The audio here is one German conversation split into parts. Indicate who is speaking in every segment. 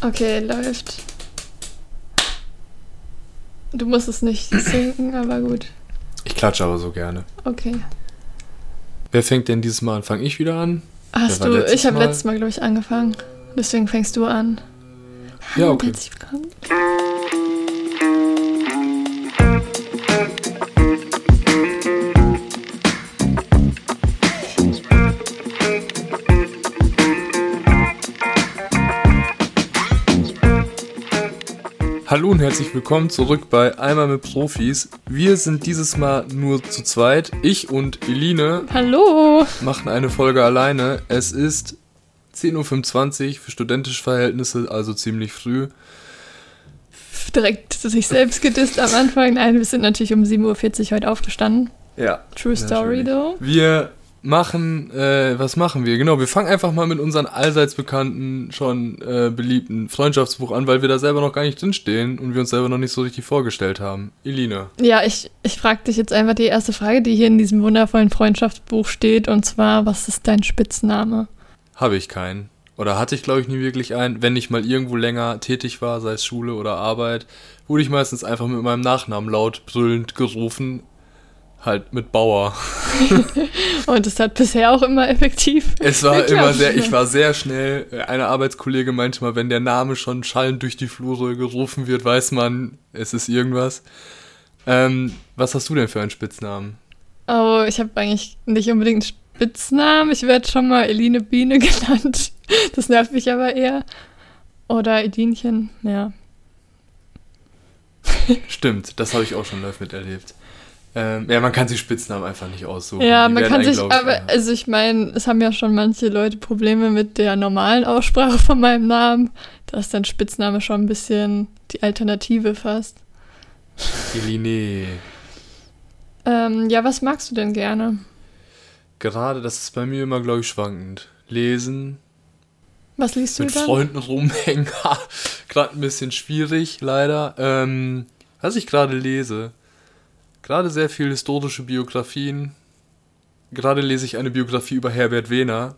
Speaker 1: Okay, läuft. Du musst es nicht sinken, aber gut.
Speaker 2: Ich klatsche aber so gerne.
Speaker 1: Okay.
Speaker 2: Wer fängt denn dieses Mal an? Fange ich wieder an?
Speaker 1: Hast du, ich habe letztes Mal, glaube ich, angefangen. Deswegen fängst du an.
Speaker 2: Ja, okay.
Speaker 1: Herzlich willkommen.
Speaker 2: Hallo und herzlich willkommen zurück bei Einmal mit Profis. Wir sind dieses Mal nur zu zweit. Ich und Eline
Speaker 1: Hallo.
Speaker 2: machen eine Folge alleine. Es ist 10.25 Uhr für studentische Verhältnisse, also ziemlich früh.
Speaker 1: Direkt sich selbst gedisst am Anfang. Nein, wir sind natürlich um 7.40 Uhr heute aufgestanden.
Speaker 2: Ja.
Speaker 1: True Story, though.
Speaker 2: Wir machen, äh, was machen wir? Genau, wir fangen einfach mal mit unseren allseits bekannten, schon äh, beliebten Freundschaftsbuch an, weil wir da selber noch gar nicht drinstehen und wir uns selber noch nicht so richtig vorgestellt haben. Eline.
Speaker 1: Ja, ich, ich frage dich jetzt einfach die erste Frage, die hier in diesem wundervollen Freundschaftsbuch steht. Und zwar, was ist dein Spitzname?
Speaker 2: Habe ich keinen. Oder hatte ich, glaube ich, nie wirklich einen. Wenn ich mal irgendwo länger tätig war, sei es Schule oder Arbeit, wurde ich meistens einfach mit meinem Nachnamen laut brüllend gerufen. Halt mit Bauer.
Speaker 1: Und es hat bisher auch immer effektiv.
Speaker 2: Es war immer sehr, ich war sehr schnell. Eine Arbeitskollege meinte mal, wenn der Name schon schallend durch die Flure gerufen wird, weiß man, es ist irgendwas. Ähm, was hast du denn für einen Spitznamen?
Speaker 1: Oh, ich habe eigentlich nicht unbedingt einen Spitznamen. Ich werde schon mal Eline Biene genannt. Das nervt mich aber eher. Oder Edinchen, ja.
Speaker 2: Stimmt, das habe ich auch schon live miterlebt. Ähm, ja, man kann sich Spitznamen einfach nicht aussuchen.
Speaker 1: Ja,
Speaker 2: Die
Speaker 1: man kann sich, aber,
Speaker 2: ja.
Speaker 1: also ich meine, es haben ja schon manche Leute Probleme mit der normalen Aussprache von meinem Namen. Da ist dann Spitzname schon ein bisschen die Alternative fast.
Speaker 2: Eline.
Speaker 1: Ähm, ja, was magst du denn gerne?
Speaker 2: Gerade, das ist bei mir immer, glaube ich, schwankend. Lesen,
Speaker 1: Was liest du
Speaker 2: mit
Speaker 1: dann?
Speaker 2: Freunden rumhängen. gerade ein bisschen schwierig, leider. Ähm, was ich gerade lese, gerade sehr viel historische Biografien. Gerade lese ich eine Biografie über Herbert Wehner.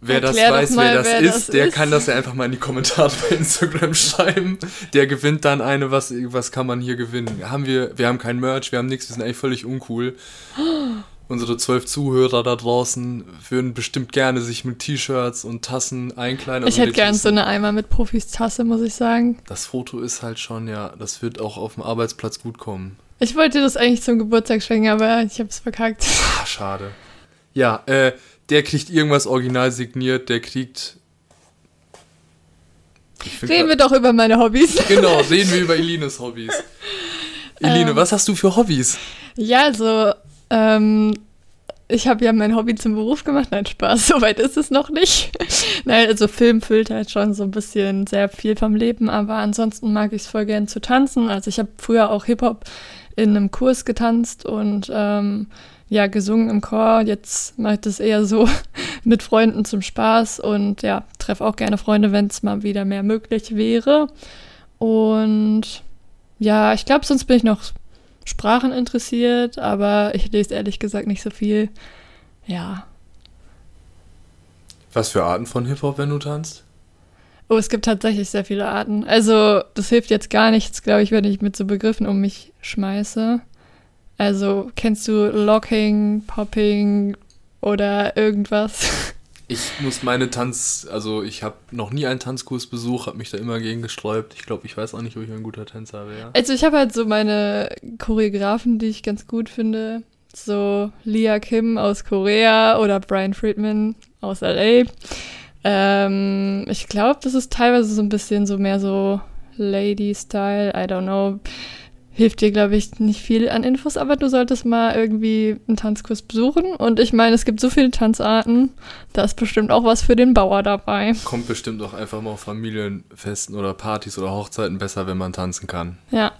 Speaker 2: Wer
Speaker 1: Erklär
Speaker 2: das weiß,
Speaker 1: mal,
Speaker 2: wer das
Speaker 1: wer
Speaker 2: ist,
Speaker 1: das
Speaker 2: der
Speaker 1: ist.
Speaker 2: kann das ja einfach mal in die Kommentare bei Instagram schreiben. Der gewinnt dann eine, was, was kann man hier gewinnen? Haben wir, wir haben kein Merch, wir haben nichts, wir sind eigentlich völlig uncool. Unsere zwölf Zuhörer da draußen würden bestimmt gerne sich mit T-Shirts und Tassen einkleiden.
Speaker 1: Ich
Speaker 2: Also
Speaker 1: hätte
Speaker 2: der
Speaker 1: gern so eine Eimer mit Profis-Tasse, muss ich sagen.
Speaker 2: Das Foto ist halt schon, ja, das wird auch auf dem Arbeitsplatz gut kommen.
Speaker 1: Ich wollte das eigentlich zum Geburtstag schenken, aber ich habe es verkackt.
Speaker 2: Ah, schade. Ja, äh, der kriegt irgendwas original signiert, der kriegt.
Speaker 1: Reden wir doch über meine Hobbys.
Speaker 2: Genau, reden wir über Elines Hobbys. Eline,
Speaker 1: Ähm.
Speaker 2: was hast du für Hobbys?
Speaker 1: Ja, also, ähm, ich habe ja mein Hobby zum Beruf gemacht. Nein, Spaß, soweit ist es noch nicht. Nein, also Film füllt halt schon so ein bisschen sehr viel vom Leben, aber ansonsten mag ich es voll gern zu tanzen. Also ich habe früher auch Hip-Hop in einem Kurs getanzt und ähm, ja, gesungen im Chor. Jetzt mache ich das eher so mit Freunden zum Spaß und ja, treffe auch gerne Freunde, wenn es mal wieder mehr möglich wäre. Und ja, ich glaube, sonst bin ich noch Sprachen interessiert, aber ich lese ehrlich gesagt nicht so viel. Ja.
Speaker 2: Was für Arten von Hip-Hop, wenn du tanzt?
Speaker 1: Oh, es gibt tatsächlich sehr viele Arten. Also, das hilft jetzt gar nichts, glaube ich, wenn ich mit so Begriffen um mich schmeiße. Also, kennst du Locking, Popping oder irgendwas?
Speaker 2: Ich muss meine Tanz, also ich habe noch nie einen Tanzkurs besucht, habe mich da immer gegen gesträubt. Ich glaube, ich weiß auch nicht, ob ich ein guter Tänzer wäre.
Speaker 1: Also, ich habe halt so meine Choreografen, die ich ganz gut finde. So Lia Kim aus Korea oder Brian Friedman aus LA. Ähm, ich glaube, das ist teilweise so ein bisschen so mehr so Lady-Style. I don't know. Hilft dir, glaube ich, nicht viel an Infos, aber du solltest mal irgendwie einen Tanzkurs besuchen. Und ich meine, es gibt so viele Tanzarten, da ist bestimmt auch was für den Bauer dabei.
Speaker 2: Kommt bestimmt auch einfach mal auf Familienfesten oder Partys oder Hochzeiten besser, wenn man tanzen kann.
Speaker 1: Ja.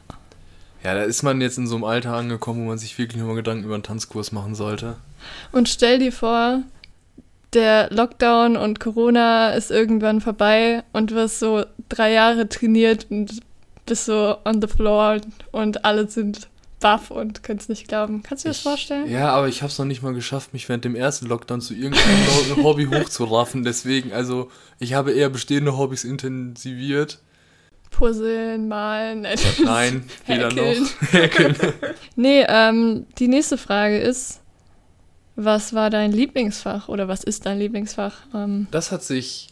Speaker 2: Ja, da ist man jetzt in so einem Alter angekommen, wo man sich wirklich nochmal Gedanken über einen Tanzkurs machen sollte.
Speaker 1: Und stell dir vor, der Lockdown und Corona ist irgendwann vorbei und du hast so drei Jahre trainiert und bist so on the floor und alle sind baff und könnte es nicht glauben. Kannst du dir das vorstellen?
Speaker 2: Ja, aber ich habe es noch nicht mal geschafft, mich während dem ersten Lockdown zu irgendeinem Hobby hochzuraffen. Deswegen, also ich habe eher bestehende Hobbys intensiviert.
Speaker 1: Puzzeln, malen.
Speaker 2: Nein, weder noch.
Speaker 1: Nee, ähm, die nächste Frage ist, was war dein Lieblingsfach oder was ist dein Lieblingsfach? Ähm,
Speaker 2: das hat sich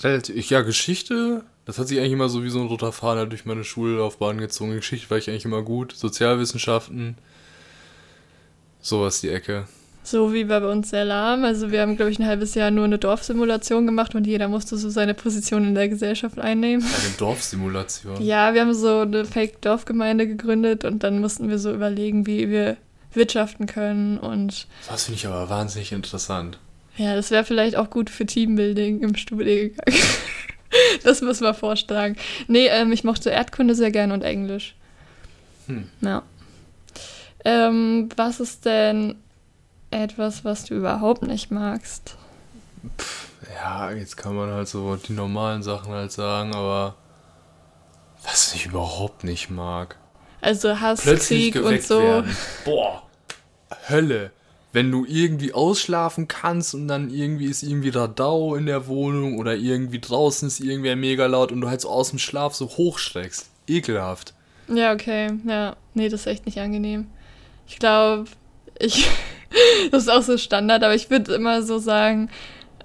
Speaker 2: relativ, ja, Geschichte, das hat sich eigentlich immer so wie so ein roter Faden durch meine Schullaufbahn gezogen. Geschichte war ich eigentlich immer gut, Sozialwissenschaften, sowas die Ecke.
Speaker 1: So wie bei uns sehr lahm. Also wir haben, glaube ich, ein halbes Jahr nur eine Dorfsimulation gemacht und jeder musste so seine Position in der Gesellschaft einnehmen.
Speaker 2: Eine Dorfsimulation?
Speaker 1: Ja, wir haben so eine Fake-Dorfgemeinde gegründet und dann mussten wir so überlegen, wie wir wirtschaften können und...
Speaker 2: Das finde ich aber wahnsinnig interessant.
Speaker 1: Ja, das wäre vielleicht auch gut für Teambuilding im Studiengang. das muss man vorschlagen. Nee, ähm, ich mochte Erdkunde sehr gern und Englisch. Hm. Ja. Ähm, was ist denn etwas, was du überhaupt nicht magst?
Speaker 2: Pff, ja, jetzt kann man halt so die normalen Sachen halt sagen, aber was ich überhaupt nicht mag.
Speaker 1: Also Hass, Plötzlich Krieg und so. Werden.
Speaker 2: Boah, Hölle. Wenn du irgendwie ausschlafen kannst und dann irgendwie ist irgendwie Radau in der Wohnung oder irgendwie draußen ist irgendwer mega laut und du halt so aus dem Schlaf so hochschreckst. Ekelhaft.
Speaker 1: Ja, okay. Ja, nee, das ist echt nicht angenehm. Ich glaube, ich das ist auch so Standard, aber ich würde immer so sagen,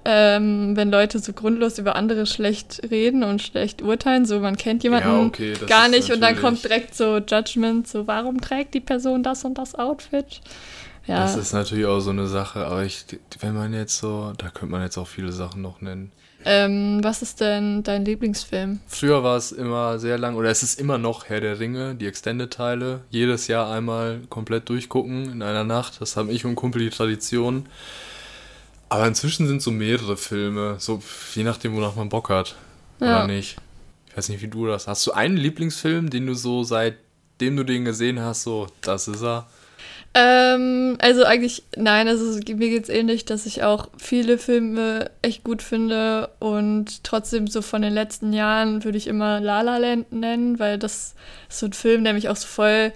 Speaker 1: ähm, wenn Leute so grundlos über andere schlecht reden und schlecht urteilen, so man kennt jemanden ja, okay, gar nicht und dann kommt direkt so Judgment, so warum trägt die Person das und das Outfit?
Speaker 2: Ja. Das ist natürlich auch so eine Sache, aber ich, wenn man jetzt so, da könnte man jetzt auch viele Sachen noch nennen.
Speaker 1: Ähm, was ist denn dein Lieblingsfilm?
Speaker 2: Früher war es immer sehr lang, oder es ist immer noch Herr der Ringe, die Extended-Teile. Jedes Jahr einmal komplett durchgucken in einer Nacht. Das haben ich und Kumpel die Tradition. Aber inzwischen sind so mehrere Filme, so je nachdem, wonach man Bock hat. Ja. Oder nicht. Ich weiß nicht, wie du das hast. du einen Lieblingsfilm, den du so seitdem du den gesehen hast, so, das ist er?
Speaker 1: Ähm, also eigentlich, nein, also mir geht es ähnlich, dass ich auch viele Filme echt gut finde und trotzdem so von den letzten Jahren würde ich immer La La Land nennen, weil das ist so ein Film, der mich auch so voll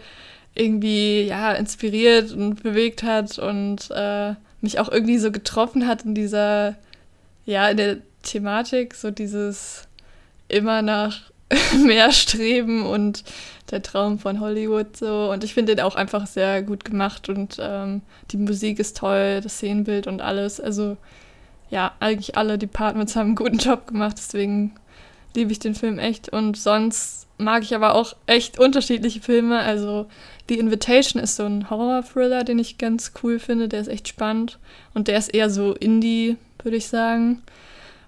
Speaker 1: irgendwie, ja, inspiriert und bewegt hat und äh, mich auch irgendwie so getroffen hat in dieser, ja, in der Thematik, so dieses immer nach mehr streben und der Traum von Hollywood so. Und ich finde den auch einfach sehr gut gemacht und ähm, die Musik ist toll, das Szenenbild und alles. Also ja, eigentlich alle Departments haben einen guten Job gemacht, deswegen liebe ich den Film echt. Und sonst mag ich aber auch echt unterschiedliche Filme. Also The Invitation ist so ein Horror-Thriller, den ich ganz cool finde. Der ist echt spannend. Und der ist eher so Indie, würde ich sagen.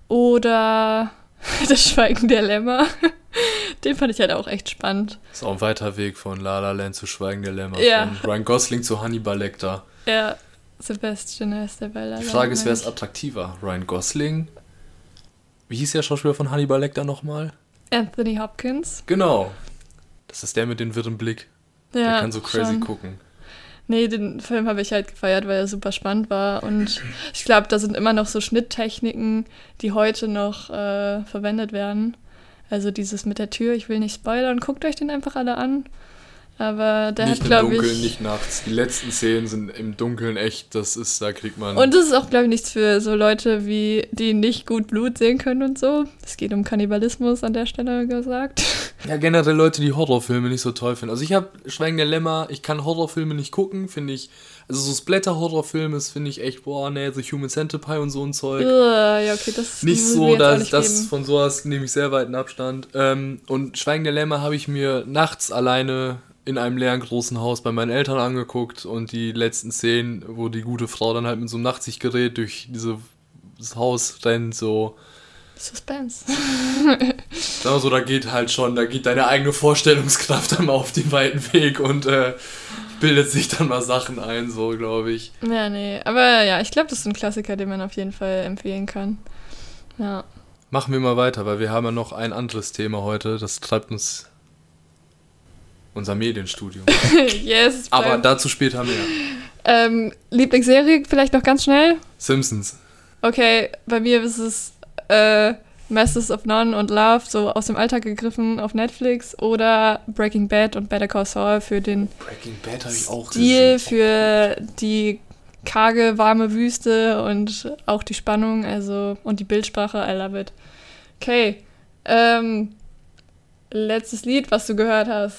Speaker 1: Oder Das Schweigen der Lämmer. Den fand ich halt auch echt spannend.
Speaker 2: Das ist auch ein weiter Weg von La La Land zu Schweigen der Lämmer. Ja. Von Ryan Gosling zu Hannibal Lecter.
Speaker 1: Ja, Sebastian heißt der bei La La
Speaker 2: Die Frage ist, wer ist attraktiver? Ryan Gosling? Wie hieß der Schauspieler von Hannibal Lecter nochmal?
Speaker 1: Anthony Hopkins.
Speaker 2: Genau. Das ist der mit dem wirren Blick. Ja, der kann so crazy schon. gucken.
Speaker 1: Nee, den Film habe ich halt gefeiert, weil er super spannend war. Und ich glaube, da sind immer noch so Schnitttechniken, die heute noch äh, verwendet werden. Also dieses mit der Tür, ich will nicht spoilern, guckt euch den einfach alle an. Aber der
Speaker 2: nicht
Speaker 1: hat, glaube
Speaker 2: ich. Nicht im Dunkeln, nicht nachts. Die letzten Szenen sind im Dunkeln echt, das ist, da kriegt man.
Speaker 1: Und das ist auch, glaube ich, nichts für so Leute wie, die nicht gut Blut sehen können und so. Es geht um Kannibalismus an der Stelle gesagt.
Speaker 2: Ja, generell Leute, die Horrorfilme nicht so toll finden. Also ich habe Schweigen der Lämmer, ich kann Horrorfilme nicht gucken, finde ich. Also so Splatter-Horrorfilme finde ich echt, boah, ne, so Human Centipede und so ein Zeug.
Speaker 1: ja, okay, das
Speaker 2: Nicht so, dass das von sowas nehme ich sehr weiten Abstand. Ähm, und Schweigen der Lämmer habe ich mir nachts alleine in einem leeren großen Haus bei meinen Eltern angeguckt und die letzten Szenen, wo die gute Frau dann halt mit so einem Nachtsichtgerät durch dieses Haus rennt, so
Speaker 1: Suspense.
Speaker 2: Sag mal so, da geht halt schon, da geht deine eigene Vorstellungskraft einmal auf den weiten Weg und äh, bildet sich dann mal Sachen ein, so glaube ich.
Speaker 1: Ja, nee. Aber ja, ich glaube, das ist ein Klassiker, den man auf jeden Fall empfehlen kann. Ja.
Speaker 2: Machen wir mal weiter, weil wir haben ja noch ein anderes Thema heute. Das treibt uns unser Medienstudium. yes. Aber dazu später mehr.
Speaker 1: Ähm, Lieblingsserie vielleicht noch ganz schnell?
Speaker 2: Simpsons.
Speaker 1: Okay, bei mir ist es äh, Masters of None und Love so aus dem Alltag gegriffen auf Netflix oder Breaking Bad und Better Call Saul für den
Speaker 2: Breaking Bad habe ich auch
Speaker 1: Stil, für die karge, warme Wüste und auch die Spannung, also und die Bildsprache, I love it. Okay, ähm, letztes Lied, was du gehört hast.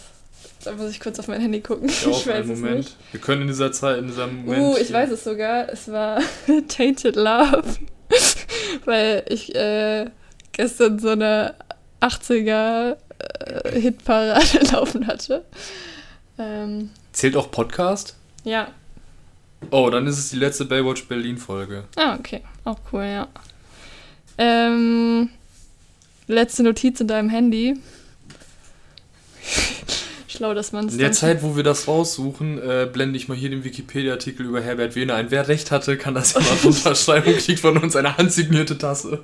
Speaker 1: Da muss ich kurz auf mein Handy gucken.
Speaker 2: Ja, ich weiß Moment. Nicht. Wir können in dieser Zeit, in diesem Moment.
Speaker 1: Uh, ich weiß es sogar. Es war Tainted Love. Weil ich äh, gestern so eine 80er äh, Hitparade laufen hatte. Ähm,
Speaker 2: Zählt auch Podcast?
Speaker 1: Ja.
Speaker 2: Oh, dann ist es die letzte Baywatch Berlin Folge.
Speaker 1: Ah, okay. Auch cool, ja. Ähm, letzte Notiz in deinem Handy. Schlau, dass man es.
Speaker 2: In der Zeit, wo wir das raussuchen, äh, blende ich mal hier den Wikipedia-Artikel über Herbert Wehner ein. Wer recht hatte, kann das ja mal runterschreiben und kriegt von uns eine handsignierte Tasse.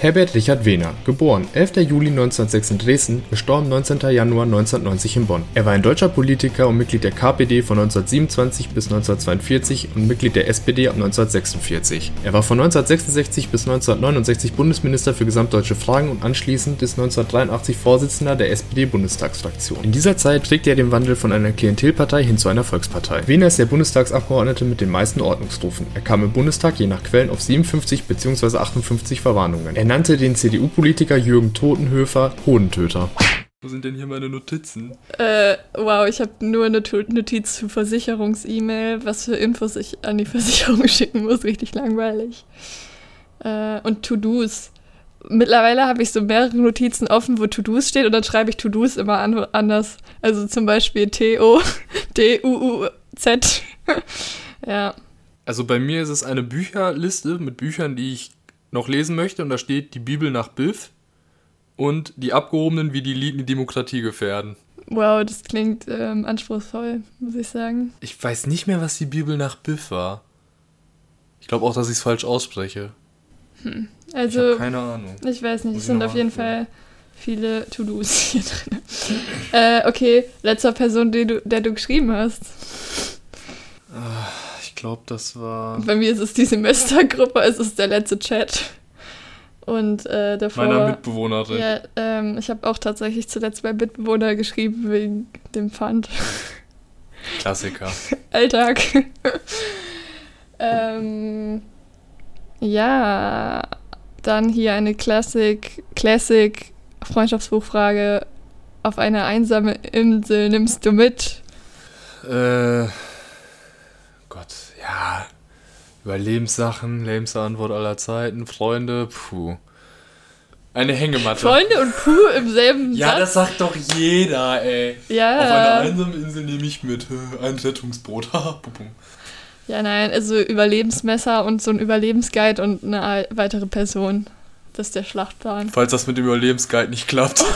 Speaker 3: Herbert Richard Wehner, geboren 11. Juli 1906 in Dresden, gestorben 19. Januar 1990 in Bonn. Er war ein deutscher Politiker und Mitglied der KPD von 1927 bis 1942 und Mitglied der SPD ab 1946. Er war von 1966 bis 1969 Bundesminister für gesamtdeutsche Fragen und anschließend bis 1983 Vorsitzender der SPD-Bundestagsfraktion. In dieser Zeit prägte er den Wandel von einer Klientelpartei hin zu einer Volkspartei. Wehner ist der Bundestagsabgeordnete mit den meisten Ordnungsrufen. Er kam im Bundestag je nach Quellen auf 57 bzw. 58 Verwarnungen. Er nannte den CDU-Politiker Jürgen Totenhöfer Hodentöter.
Speaker 2: Wo sind denn hier meine Notizen?
Speaker 1: Äh, wow, ich habe nur eine Notiz zu Versicherungs-E-Mail, was für Infos ich an die Versicherung schicken muss. Richtig langweilig. Äh, und To-Dos. Mittlerweile habe ich so mehrere Notizen offen, wo To-Dos steht und dann schreibe ich To-Dos immer an, anders. Also zum Beispiel T-O-D-U-U-Z. ja.
Speaker 2: Also bei mir ist es eine Bücherliste mit Büchern, die ich noch lesen möchte und da steht die Bibel nach Biff und die Abgehobenen, wie die Lieden die Demokratie gefährden.
Speaker 1: Wow, das klingt ähm, anspruchsvoll, muss ich sagen.
Speaker 2: Ich weiß nicht mehr, was die Bibel nach Biff war. Ich glaube auch, dass ich es falsch ausspreche.
Speaker 1: Hm. Also,
Speaker 2: ich keine Ahnung.
Speaker 1: Ich weiß nicht, es sind auf jeden Fall viele To-Dos hier drin. äh, okay, letzter Person, die du, der du geschrieben hast.
Speaker 2: Glaube, das war.
Speaker 1: Bei mir ist es die Semestergruppe, es ist der letzte Chat. Und äh, davor.
Speaker 2: Meiner Mitbewohnerin.
Speaker 1: Ja, ähm, ich habe auch tatsächlich zuletzt bei Mitbewohner geschrieben wegen dem Pfand.
Speaker 2: Klassiker.
Speaker 1: Alltag. ähm, ja, dann hier eine Classic, Classic Freundschaftsbuchfrage. Auf eine einsame Insel nimmst du mit?
Speaker 2: Äh, Ja, Überlebenssachen, Lebensantwort aller Zeiten, Freunde, puh. Eine Hängematte.
Speaker 1: Freunde und Puh im selben
Speaker 2: Ja, Satz? das sagt doch jeder, ey.
Speaker 1: Ja.
Speaker 2: Auf einer einsamen Insel nehme ich mit. Ein Rettungsboot.
Speaker 1: ja, nein, also Überlebensmesser und so ein Überlebensguide und eine weitere Person. Das ist der Schlachtplan.
Speaker 2: Falls das mit dem Überlebensguide nicht klappt.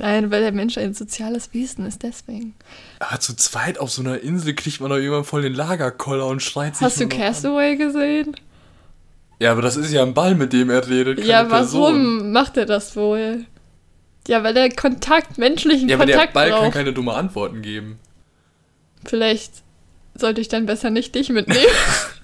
Speaker 1: Nein, weil der Mensch ein soziales Wesen ist, deswegen.
Speaker 2: Aber zu zweit auf so einer Insel kriegt man doch irgendwann voll den Lagerkoller und schreit sich.
Speaker 1: Hast du Castaway gesehen?
Speaker 2: Ja, aber das ist ja ein Ball, mit dem er redet.
Speaker 1: ja, warum Person. macht er das wohl? Ja, weil er Kontakt, menschlichen ja, Kontakt.
Speaker 2: Ja, aber der Ball
Speaker 1: braucht.
Speaker 2: kann keine dumme Antworten geben.
Speaker 1: Vielleicht sollte ich dann besser nicht dich mitnehmen.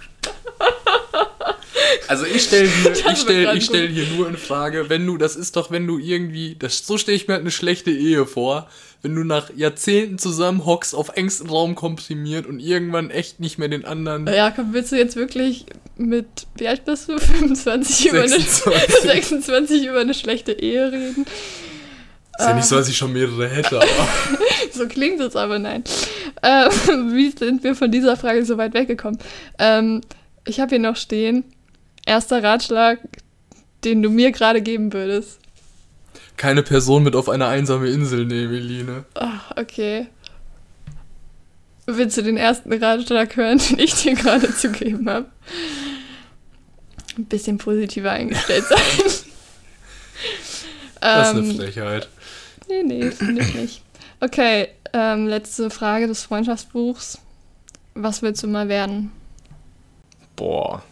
Speaker 2: Also ich stelle hier, ich stell, ich stell hier nur in Frage, wenn du, das ist doch, wenn du irgendwie, das, so stelle ich mir halt eine schlechte Ehe vor, wenn du nach Jahrzehnten zusammen hockst, auf engstem Raum komprimiert und irgendwann echt nicht mehr den anderen.
Speaker 1: Ja, komm, willst du jetzt wirklich mit, wie alt bist du? 25 über, eine, 26 über eine schlechte Ehe reden?
Speaker 2: Ist ja nicht so, dass ich schon mehrere hätte, aber.
Speaker 1: so klingt es aber, nein. Ähm, wie sind wir von dieser Frage so weit weggekommen? Ähm, ich habe hier noch stehen, erster Ratschlag, den du mir gerade geben würdest?
Speaker 2: Keine Person mit auf eine einsame Insel nehmen, Eline.
Speaker 1: Ach, okay. Willst du den ersten Ratschlag hören, den ich dir gerade zugeben habe? Ein bisschen positiver eingestellt sein.
Speaker 2: das ist eine ähm, Frechheit.
Speaker 1: Nee, nee, finde ich nicht. Okay, ähm, letzte Frage des Freundschaftsbuchs. Was willst du mal werden?
Speaker 2: Boah,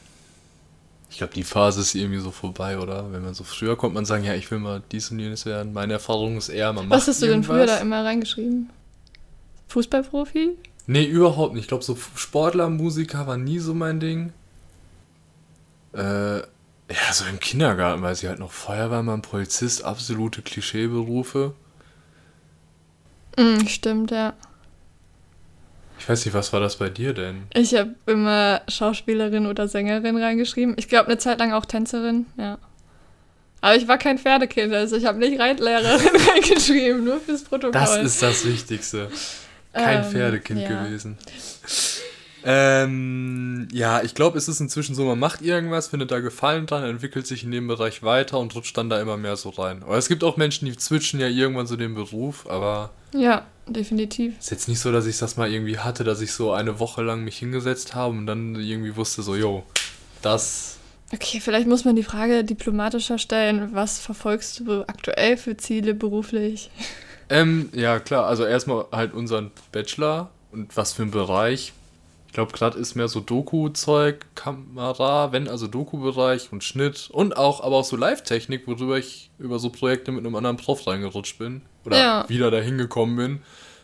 Speaker 2: ich glaube, die Phase ist irgendwie so vorbei, oder? Wenn man so früher kommt man sagen, ja, ich will mal dies und jenes werden. Meine Erfahrung ist eher, man
Speaker 1: macht Was hast du denn früher da immer reingeschrieben? Fußballprofi?
Speaker 2: Nee, überhaupt nicht. Ich glaube, so Sportler, Musiker war nie so mein Ding. Äh, Ja, so im Kindergarten weiß ich halt noch Feuerwehrmann, Polizist, absolute Klischeeberufe.
Speaker 1: Mm, stimmt, ja.
Speaker 2: Ich weiß nicht, was war das bei dir denn?
Speaker 1: Ich habe immer Schauspielerin oder Sängerin reingeschrieben. Ich glaube, eine Zeit lang auch Tänzerin, ja. Aber ich war kein Pferdekind, also ich habe nicht Reitlehrerin reingeschrieben, nur fürs Protokoll.
Speaker 2: Das ist das Wichtigste. Kein
Speaker 1: Ähm,
Speaker 2: Pferdekind
Speaker 1: ja.
Speaker 2: gewesen. Ähm, ja, ich glaube, es ist inzwischen so, man macht irgendwas, findet da Gefallen dran, entwickelt sich in dem Bereich weiter und rutscht dann da immer mehr so rein. Aber es gibt auch Menschen, die switchen ja irgendwann so den Beruf, aber
Speaker 1: Ja, definitiv.
Speaker 2: ist jetzt nicht so, dass ich das mal irgendwie hatte, dass ich so eine Woche lang mich hingesetzt habe und dann irgendwie wusste so, yo, das
Speaker 1: Okay, vielleicht muss man die Frage diplomatischer stellen. Was verfolgst du aktuell für Ziele beruflich?
Speaker 2: Ähm, ja, klar, also erstmal halt unseren Bachelor und was für ein Bereich. Ich glaube, gerade ist mehr so Doku-Zeug, Kamera, wenn also Doku-Bereich und Schnitt und auch, aber auch so Live-Technik, worüber ich über so Projekte mit einem anderen Prof reingerutscht bin. Oder
Speaker 1: Ja.
Speaker 2: wieder dahin gekommen bin,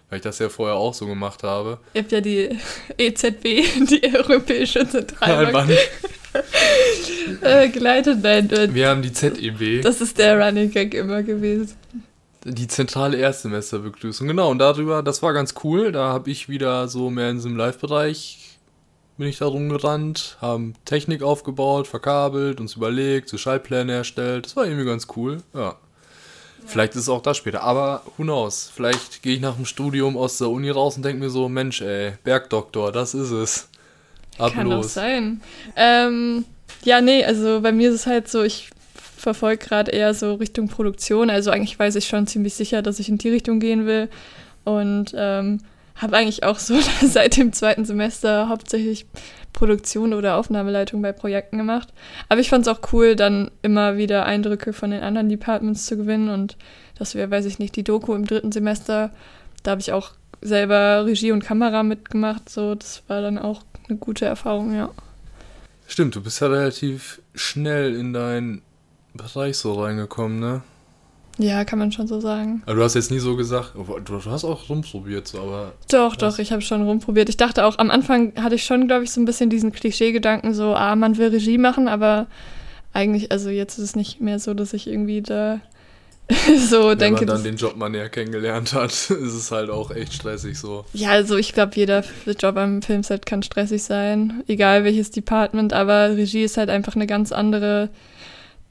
Speaker 2: weil ich das ja vorher auch so gemacht habe.
Speaker 1: Ihr habt ja die EZB, die Europäische Zentralbank, äh, geleitet. Nein, äh,
Speaker 2: Wir haben die ZEB,
Speaker 1: das ist der Running Gag immer gewesen.
Speaker 2: Die zentrale Erstsemesterbegrüßung. Genau, und darüber, das war ganz cool. Da habe ich wieder so mehr in diesem Live-Bereich bin ich da rumgerannt, haben Technik aufgebaut, verkabelt, uns überlegt, so Schaltpläne erstellt. Das war irgendwie ganz cool. Ja. Vielleicht ist es auch das später. Aber who knows? Vielleicht gehe ich nach dem Studium aus der Uni raus und denke mir so, Mensch, ey, Bergdoktor, das ist es. Ab
Speaker 1: Kann doch
Speaker 2: los.
Speaker 1: sein. Ähm, ja, nee, also bei mir ist es halt so, ich verfolge gerade eher so Richtung Produktion. Also eigentlich weiß ich schon ziemlich sicher, dass ich in die Richtung gehen will. Und ähm, habe eigentlich auch so seit dem zweiten Semester hauptsächlich Produktion oder Aufnahmeleitung bei Projekten gemacht. Aber ich fand es auch cool, dann immer wieder Eindrücke von den anderen Departments zu gewinnen. Und das wäre, weiß ich nicht, die Doku im dritten Semester. Da habe ich auch selber Regie und Kamera mitgemacht. So, das war dann auch eine gute Erfahrung, ja.
Speaker 2: Stimmt, du bist ja relativ schnell in deinen Bereich so reingekommen, ne?
Speaker 1: Ja, kann man schon so sagen.
Speaker 2: Aber du hast jetzt nie so gesagt, du, du hast auch rumprobiert, so, aber
Speaker 1: Doch,
Speaker 2: Was?
Speaker 1: doch, ich habe schon rumprobiert. Ich dachte auch, am Anfang hatte ich schon, glaube ich, so ein bisschen diesen Klischee-Gedanken, so, ah, man will Regie machen, aber eigentlich, also jetzt ist es nicht mehr so, dass ich irgendwie da so
Speaker 2: wenn
Speaker 1: denke.
Speaker 2: man dann den Job mal näher kennengelernt hat, ist es halt auch echt stressig so.
Speaker 1: ja, also ich glaube, jeder Job am Filmset kann stressig sein, egal welches Department, aber Regie ist halt einfach eine ganz andere,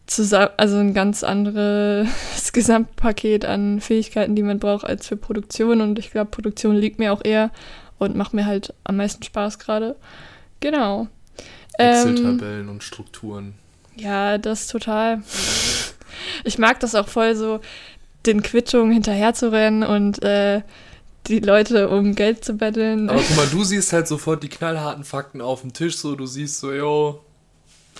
Speaker 1: zusammen, also ein ganz anderes Gesamtpaket an Fähigkeiten, die man braucht als für Produktion und ich glaube, Produktion liegt mir auch eher und macht mir halt am meisten Spaß gerade. Genau. Ähm,
Speaker 2: Excel-Tabellen und Strukturen.
Speaker 1: ja, das total. Ich mag das auch voll so, den Quittungen hinterherzurennen und äh, die Leute um Geld zu betteln.
Speaker 2: Aber guck mal, du siehst halt sofort die knallharten Fakten auf dem Tisch, so, du siehst so, yo,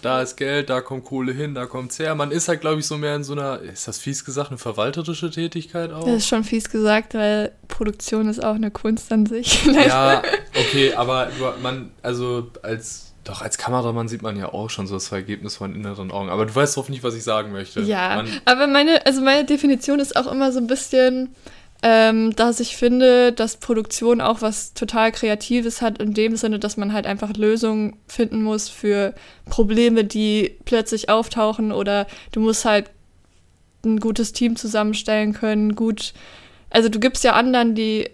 Speaker 2: da ist Geld, da kommt Kohle hin, da kommt's her. Man ist halt, glaube ich, so mehr in so einer, ist das fies gesagt, eine verwalterische Tätigkeit auch?
Speaker 1: Das ist schon fies gesagt, weil Produktion ist auch eine Kunst an sich.
Speaker 2: Ja, okay, aber man, also als, doch, als Kameramann sieht man ja auch schon so das Ergebnis von inneren Augen. Aber du weißt hoffentlich, was ich sagen möchte.
Speaker 1: Ja,
Speaker 2: Man,
Speaker 1: aber meine, also meine Definition ist auch immer so ein bisschen, ähm, dass ich finde, dass Produktion auch was total Kreatives hat, in dem Sinne, dass man halt einfach Lösungen finden muss für Probleme, die plötzlich auftauchen oder du musst halt ein gutes Team zusammenstellen können, gut, also du gibst ja anderen die,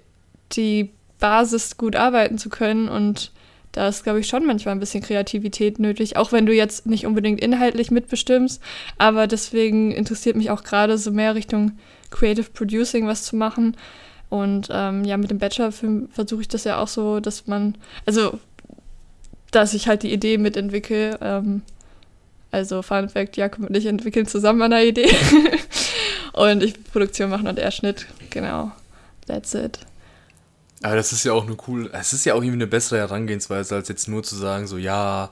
Speaker 1: die Basis, gut arbeiten zu können und da ist, glaube ich, schon manchmal ein bisschen Kreativität nötig, auch wenn du jetzt nicht unbedingt inhaltlich mitbestimmst. Aber deswegen interessiert mich auch gerade so mehr Richtung Creative Producing was zu machen. Und ähm, ja, mit dem Bachelorfilm versuche ich das ja auch so, dass man, also, dass ich halt die Idee mitentwickle. Ähm, also, Fun Fact, Jakob und ich entwickeln zusammen an der Idee. und ich Produktion machen und er Schnitt. Genau. That's it.
Speaker 2: Aber das ist ja auch eine cool, es ist ja auch irgendwie eine bessere Herangehensweise, als jetzt nur zu sagen, so, ja,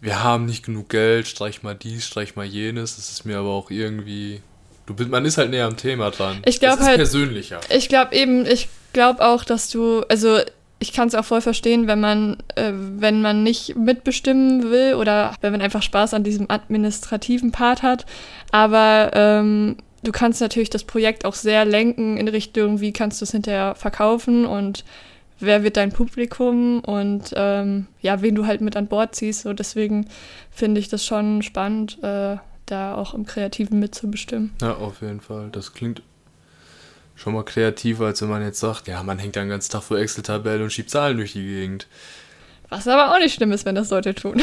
Speaker 2: wir haben nicht genug Geld, streich mal dies, streich mal jenes. Das ist mir aber auch irgendwie, du bist, man ist halt näher am Thema dran.
Speaker 1: Ich glaub
Speaker 2: das ist
Speaker 1: halt-
Speaker 2: persönlicher.
Speaker 1: Ich glaube eben, ich glaube auch, dass du, also ich kann es auch voll verstehen, wenn man, äh, wenn man nicht mitbestimmen will oder wenn man einfach Spaß an diesem administrativen Part hat. Aber ähm, du kannst natürlich das Projekt auch sehr lenken in Richtung, wie kannst du es hinterher verkaufen und wer wird dein Publikum und ähm, ja, wen du halt mit an Bord ziehst. So deswegen finde ich das schon spannend, äh, da auch im Kreativen mitzubestimmen.
Speaker 2: Ja, auf jeden Fall. Das klingt schon mal kreativer, als wenn man jetzt sagt, ja, man hängt ja den ganzen Tag vor Excel-Tabellen und schiebt Zahlen durch die Gegend.
Speaker 1: Was aber auch nicht schlimm ist, wenn das Leute tun.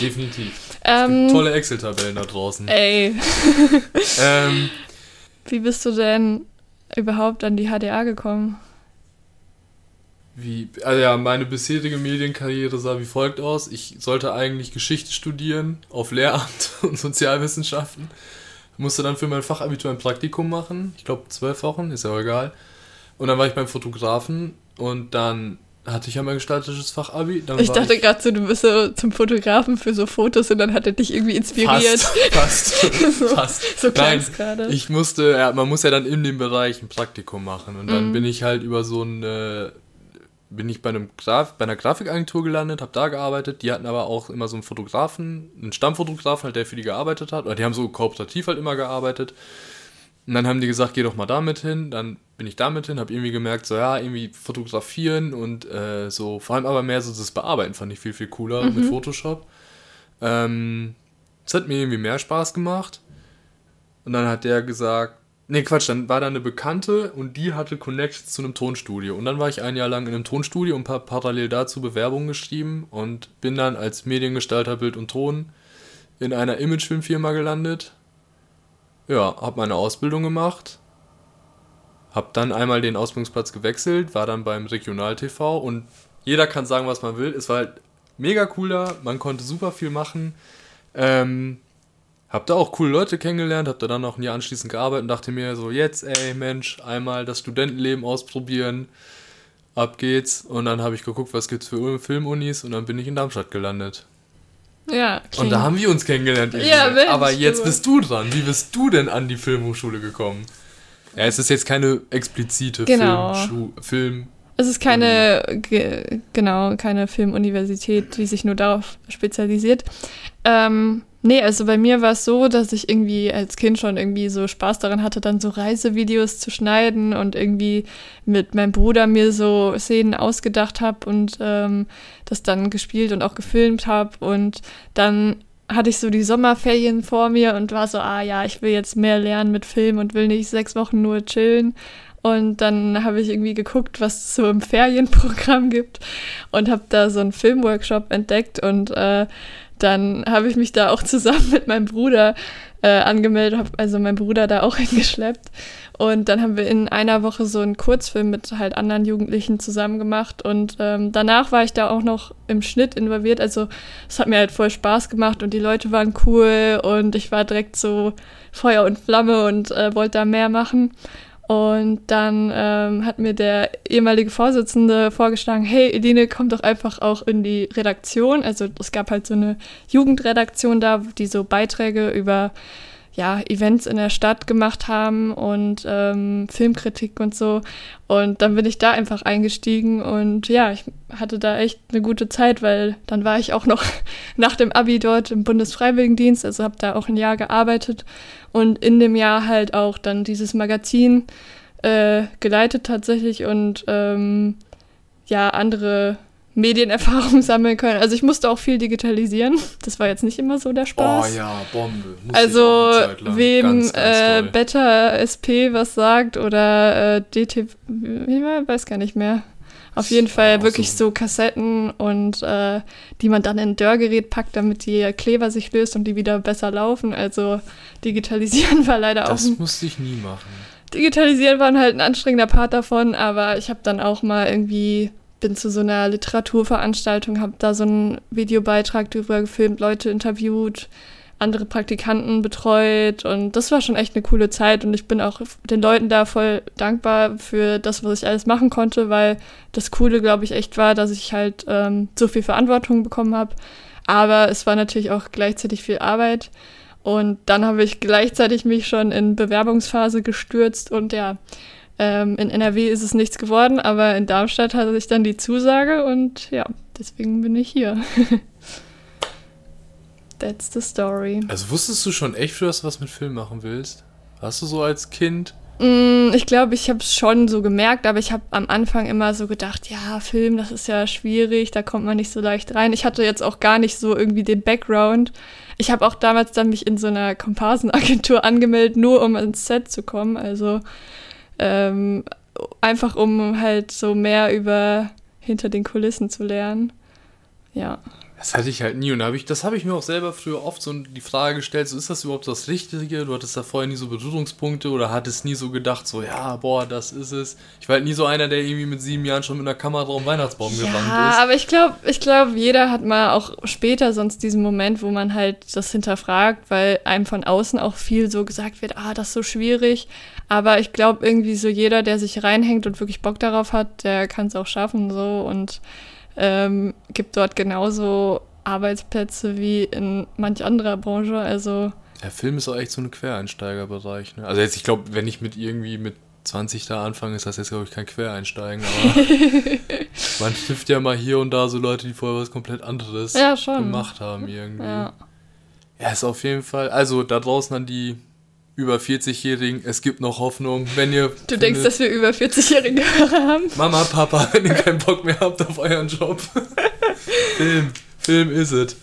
Speaker 2: Definitiv.
Speaker 1: ähm,
Speaker 2: Tolle Excel-Tabellen da draußen.
Speaker 1: ey,
Speaker 2: Ähm,
Speaker 1: wie bist du denn überhaupt an die HDA gekommen?
Speaker 2: wie, also ja, meine bisherige Medienkarriere sah wie folgt aus. Ich sollte eigentlich Geschichte studieren auf Lehramt und Sozialwissenschaften. Musste dann für mein Fachabitur ein Praktikum machen. Ich glaube zwölf Wochen, ist ja egal. Und dann war ich beim Fotografen und dann hatte ich ja mein gestalterisches Fachabi. Dann
Speaker 1: Ich dachte gerade so, du bist so zum Fotografen für so Fotos und dann hat er dich irgendwie inspiriert.
Speaker 2: Fast, fast,
Speaker 1: So-
Speaker 2: fast.
Speaker 1: so
Speaker 2: Nein,
Speaker 1: gerade.
Speaker 2: ich musste, ja, man muss ja dann in dem Bereich ein Praktikum machen. Und dann
Speaker 1: Mhm.
Speaker 2: bin ich halt über so ein, äh, bin ich bei einem Graf, bei einer Grafikagentur gelandet, habe da gearbeitet. Die hatten aber auch immer so einen Fotografen, einen Stammfotografen, halt, der für die gearbeitet hat. Oder die haben so kooperativ halt immer gearbeitet. Und dann haben die gesagt, geh doch mal damit hin. Dann bin ich damit hin, habe irgendwie gemerkt, so ja, irgendwie fotografieren und äh, so, vor allem aber mehr so das Bearbeiten fand ich viel, viel cooler mit Photoshop. Ähm, es hat mir irgendwie mehr Spaß gemacht. Und dann hat der gesagt, nee, Quatsch, dann war da eine Bekannte und die hatte Connections zu einem Tonstudio. Und dann war ich ein Jahr lang in einem Tonstudio und habe parallel dazu Bewerbungen geschrieben und bin dann als Mediengestalter Bild und Ton in einer Imagefilmfirma gelandet. Ja, habe meine Ausbildung gemacht. Hab dann einmal den Ausbildungsplatz gewechselt, war dann beim Regional-TV und jeder kann sagen, was man will. Es war halt mega cool da, man konnte super viel machen. Ähm, hab da auch coole Leute kennengelernt, hab da dann ein Jahr anschließend gearbeitet und dachte mir so, jetzt, ey, Mensch, einmal das Studentenleben ausprobieren, ab geht's. Und dann habe ich geguckt, was gibt's für Filmunis und dann bin ich in Darmstadt gelandet.
Speaker 1: Ja,
Speaker 2: Und
Speaker 1: klingt-
Speaker 2: da haben wir uns kennengelernt.
Speaker 1: Ja,
Speaker 2: Elisabeth.
Speaker 1: Mensch,
Speaker 2: Aber jetzt
Speaker 1: du.
Speaker 2: bist du dran. Wie bist du denn an die Filmhochschule gekommen? Ja, es ist jetzt keine explizite
Speaker 1: Genau.
Speaker 2: Filmschu Film.
Speaker 1: Es ist keine, ge, genau, keine Filmuniversität, die sich nur darauf spezialisiert. Ähm, nee, also bei mir war es so, dass ich irgendwie als Kind schon irgendwie so Spaß daran hatte, dann so Reisevideos zu schneiden und irgendwie mit meinem Bruder mir so Szenen ausgedacht habe und ähm, das dann gespielt und auch gefilmt habe. Und dann hatte ich so die Sommerferien vor mir und war so, ah ja, ich will jetzt mehr lernen mit Film und will nicht sechs Wochen nur chillen. Und dann habe ich irgendwie geguckt, was es so im Ferienprogramm gibt und habe da so einen Filmworkshop entdeckt und äh, dann habe ich mich da auch zusammen mit meinem Bruder äh, angemeldet, habe also meinen Bruder da auch hingeschleppt. Und dann haben wir in einer Woche so einen Kurzfilm mit halt anderen Jugendlichen zusammen gemacht. Und ähm, danach war ich da auch noch im Schnitt involviert. Also es hat mir halt voll Spaß gemacht und die Leute waren cool und ich war direkt so Feuer und Flamme und äh, wollte da mehr machen. Und dann ähm, hat mir der ehemalige Vorsitzende vorgeschlagen, hey Eline, komm doch einfach auch in die Redaktion. Also es gab halt so eine Jugendredaktion da, die so Beiträge über ja, Events in der Stadt gemacht haben und ähm, Filmkritik und so. Und dann bin ich da einfach eingestiegen und ja, ich hatte da echt eine gute Zeit, weil dann war ich auch noch nach dem Abi dort im Bundesfreiwilligendienst, also habe da auch ein Jahr gearbeitet und in dem Jahr halt auch dann dieses Magazin äh, geleitet tatsächlich und ähm, ja, andere Medienerfahrungen sammeln können. Also ich musste auch viel digitalisieren. Das war jetzt nicht immer so der Spaß.
Speaker 2: Oh ja, Bombe. Ich
Speaker 1: Also wem
Speaker 2: Ganz, ganz
Speaker 1: äh. Beta SP was sagt oder äh, DT, ich weiß gar nicht mehr. Auf jeden Fall wirklich
Speaker 2: so-
Speaker 1: so Kassetten und äh, die man dann in ein Dörrgerät packt, damit die Kleber sich löst und die wieder besser laufen. Also digitalisieren war leider auch
Speaker 2: Das musste ich nie machen.
Speaker 1: Digitalisieren war halt ein anstrengender Part davon, aber ich habe dann auch mal irgendwie, bin zu so einer Literaturveranstaltung, habe da so einen Videobeitrag drüber gefilmt, Leute interviewt, andere Praktikanten betreut und das war schon echt eine coole Zeit und ich bin auch den Leuten da voll dankbar für das, was ich alles machen konnte, weil das Coole, glaube ich, echt war, dass ich halt ähm, so viel Verantwortung bekommen habe, aber es war natürlich auch gleichzeitig viel Arbeit. Und dann habe ich gleichzeitig mich schon in Bewerbungsphase gestürzt und ja, ähm, in NRW ist es nichts geworden, aber in Darmstadt hatte ich dann die Zusage und ja, deswegen bin ich hier. That's the story.
Speaker 2: Also wusstest du schon echt, dass du was mit Film machen willst? Hast du so als Kind
Speaker 1: Mm, Ich glaube, ich habe es schon so gemerkt, aber ich habe am Anfang immer so gedacht, ja, Film, das ist ja schwierig, da kommt man nicht so leicht rein. Ich hatte jetzt auch gar nicht so irgendwie den Background. Ich habe auch damals dann mich in so einer Komparsenagentur angemeldet, nur um ins Set zu kommen. Also ähm, einfach um halt so mehr über hinter den Kulissen zu lernen. Ja.
Speaker 2: Das hatte ich halt nie und da hab ich, das habe ich mir auch selber früher oft so die Frage gestellt, so ist das überhaupt das Richtige? Du hattest da vorher nie so Berührungspunkte oder hattest nie so gedacht, so ja, boah, das ist es. Ich war halt nie so einer, der irgendwie mit sieben Jahren schon mit einer Kamera am Weihnachtsbaum gerannt
Speaker 1: Ja,
Speaker 2: ist.
Speaker 1: aber ich glaube, ich glaube, jeder hat mal auch später sonst diesen Moment, wo man halt das hinterfragt, weil einem von außen auch viel so gesagt wird, ah, das ist so schwierig. Aber ich glaube irgendwie so jeder, der sich reinhängt und wirklich Bock darauf hat, der kann es auch schaffen so und ähm, gibt dort genauso Arbeitsplätze wie in manch anderer Branche. Also
Speaker 2: Der Film ist auch echt so ein Quereinsteigerbereich. Ne? Also jetzt, ich glaube, wenn ich mit irgendwie mit 20 da anfange, ist das jetzt, glaube ich, kein Quereinsteigen, aber man trifft ja mal hier und da so Leute, die vorher was komplett anderes
Speaker 1: ja
Speaker 2: gemacht haben irgendwie.
Speaker 1: Ja.
Speaker 2: Ja, ist auf jeden Fall. Also da draußen an die über 40-Jährigen, es gibt noch Hoffnung, wenn ihr.
Speaker 1: Du denkst, dass wir über 40-jährige Hörer haben?
Speaker 2: Mama, Papa, wenn ihr keinen Bock mehr habt auf euren Job. Film, Film ist es.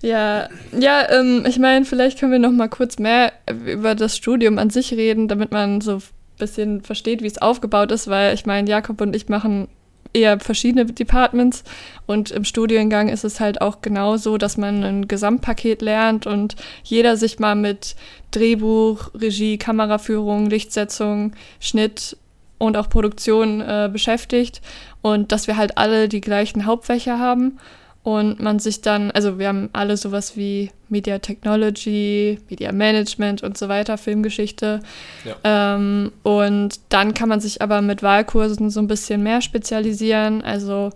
Speaker 1: Ja, ja, ähm, ich meine, vielleicht können wir noch mal kurz mehr über das Studium an sich reden, damit man so ein bisschen versteht, wie es aufgebaut ist, weil ich meine, Jakob und ich machen eher verschiedene Departments. Und im Studiengang ist es halt auch genauso, dass man ein Gesamtpaket lernt und jeder sich mal mit Drehbuch, Regie, Kameraführung, Lichtsetzung, Schnitt und auch Produktion äh, beschäftigt. Und dass wir halt alle die gleichen Hauptfächer haben und man sich dann, also wir haben alle sowas wie Media Technology, Media Management und so weiter, Filmgeschichte.
Speaker 2: Ja.
Speaker 1: Ähm, und dann kann man sich aber mit Wahlkursen so ein bisschen mehr spezialisieren. Also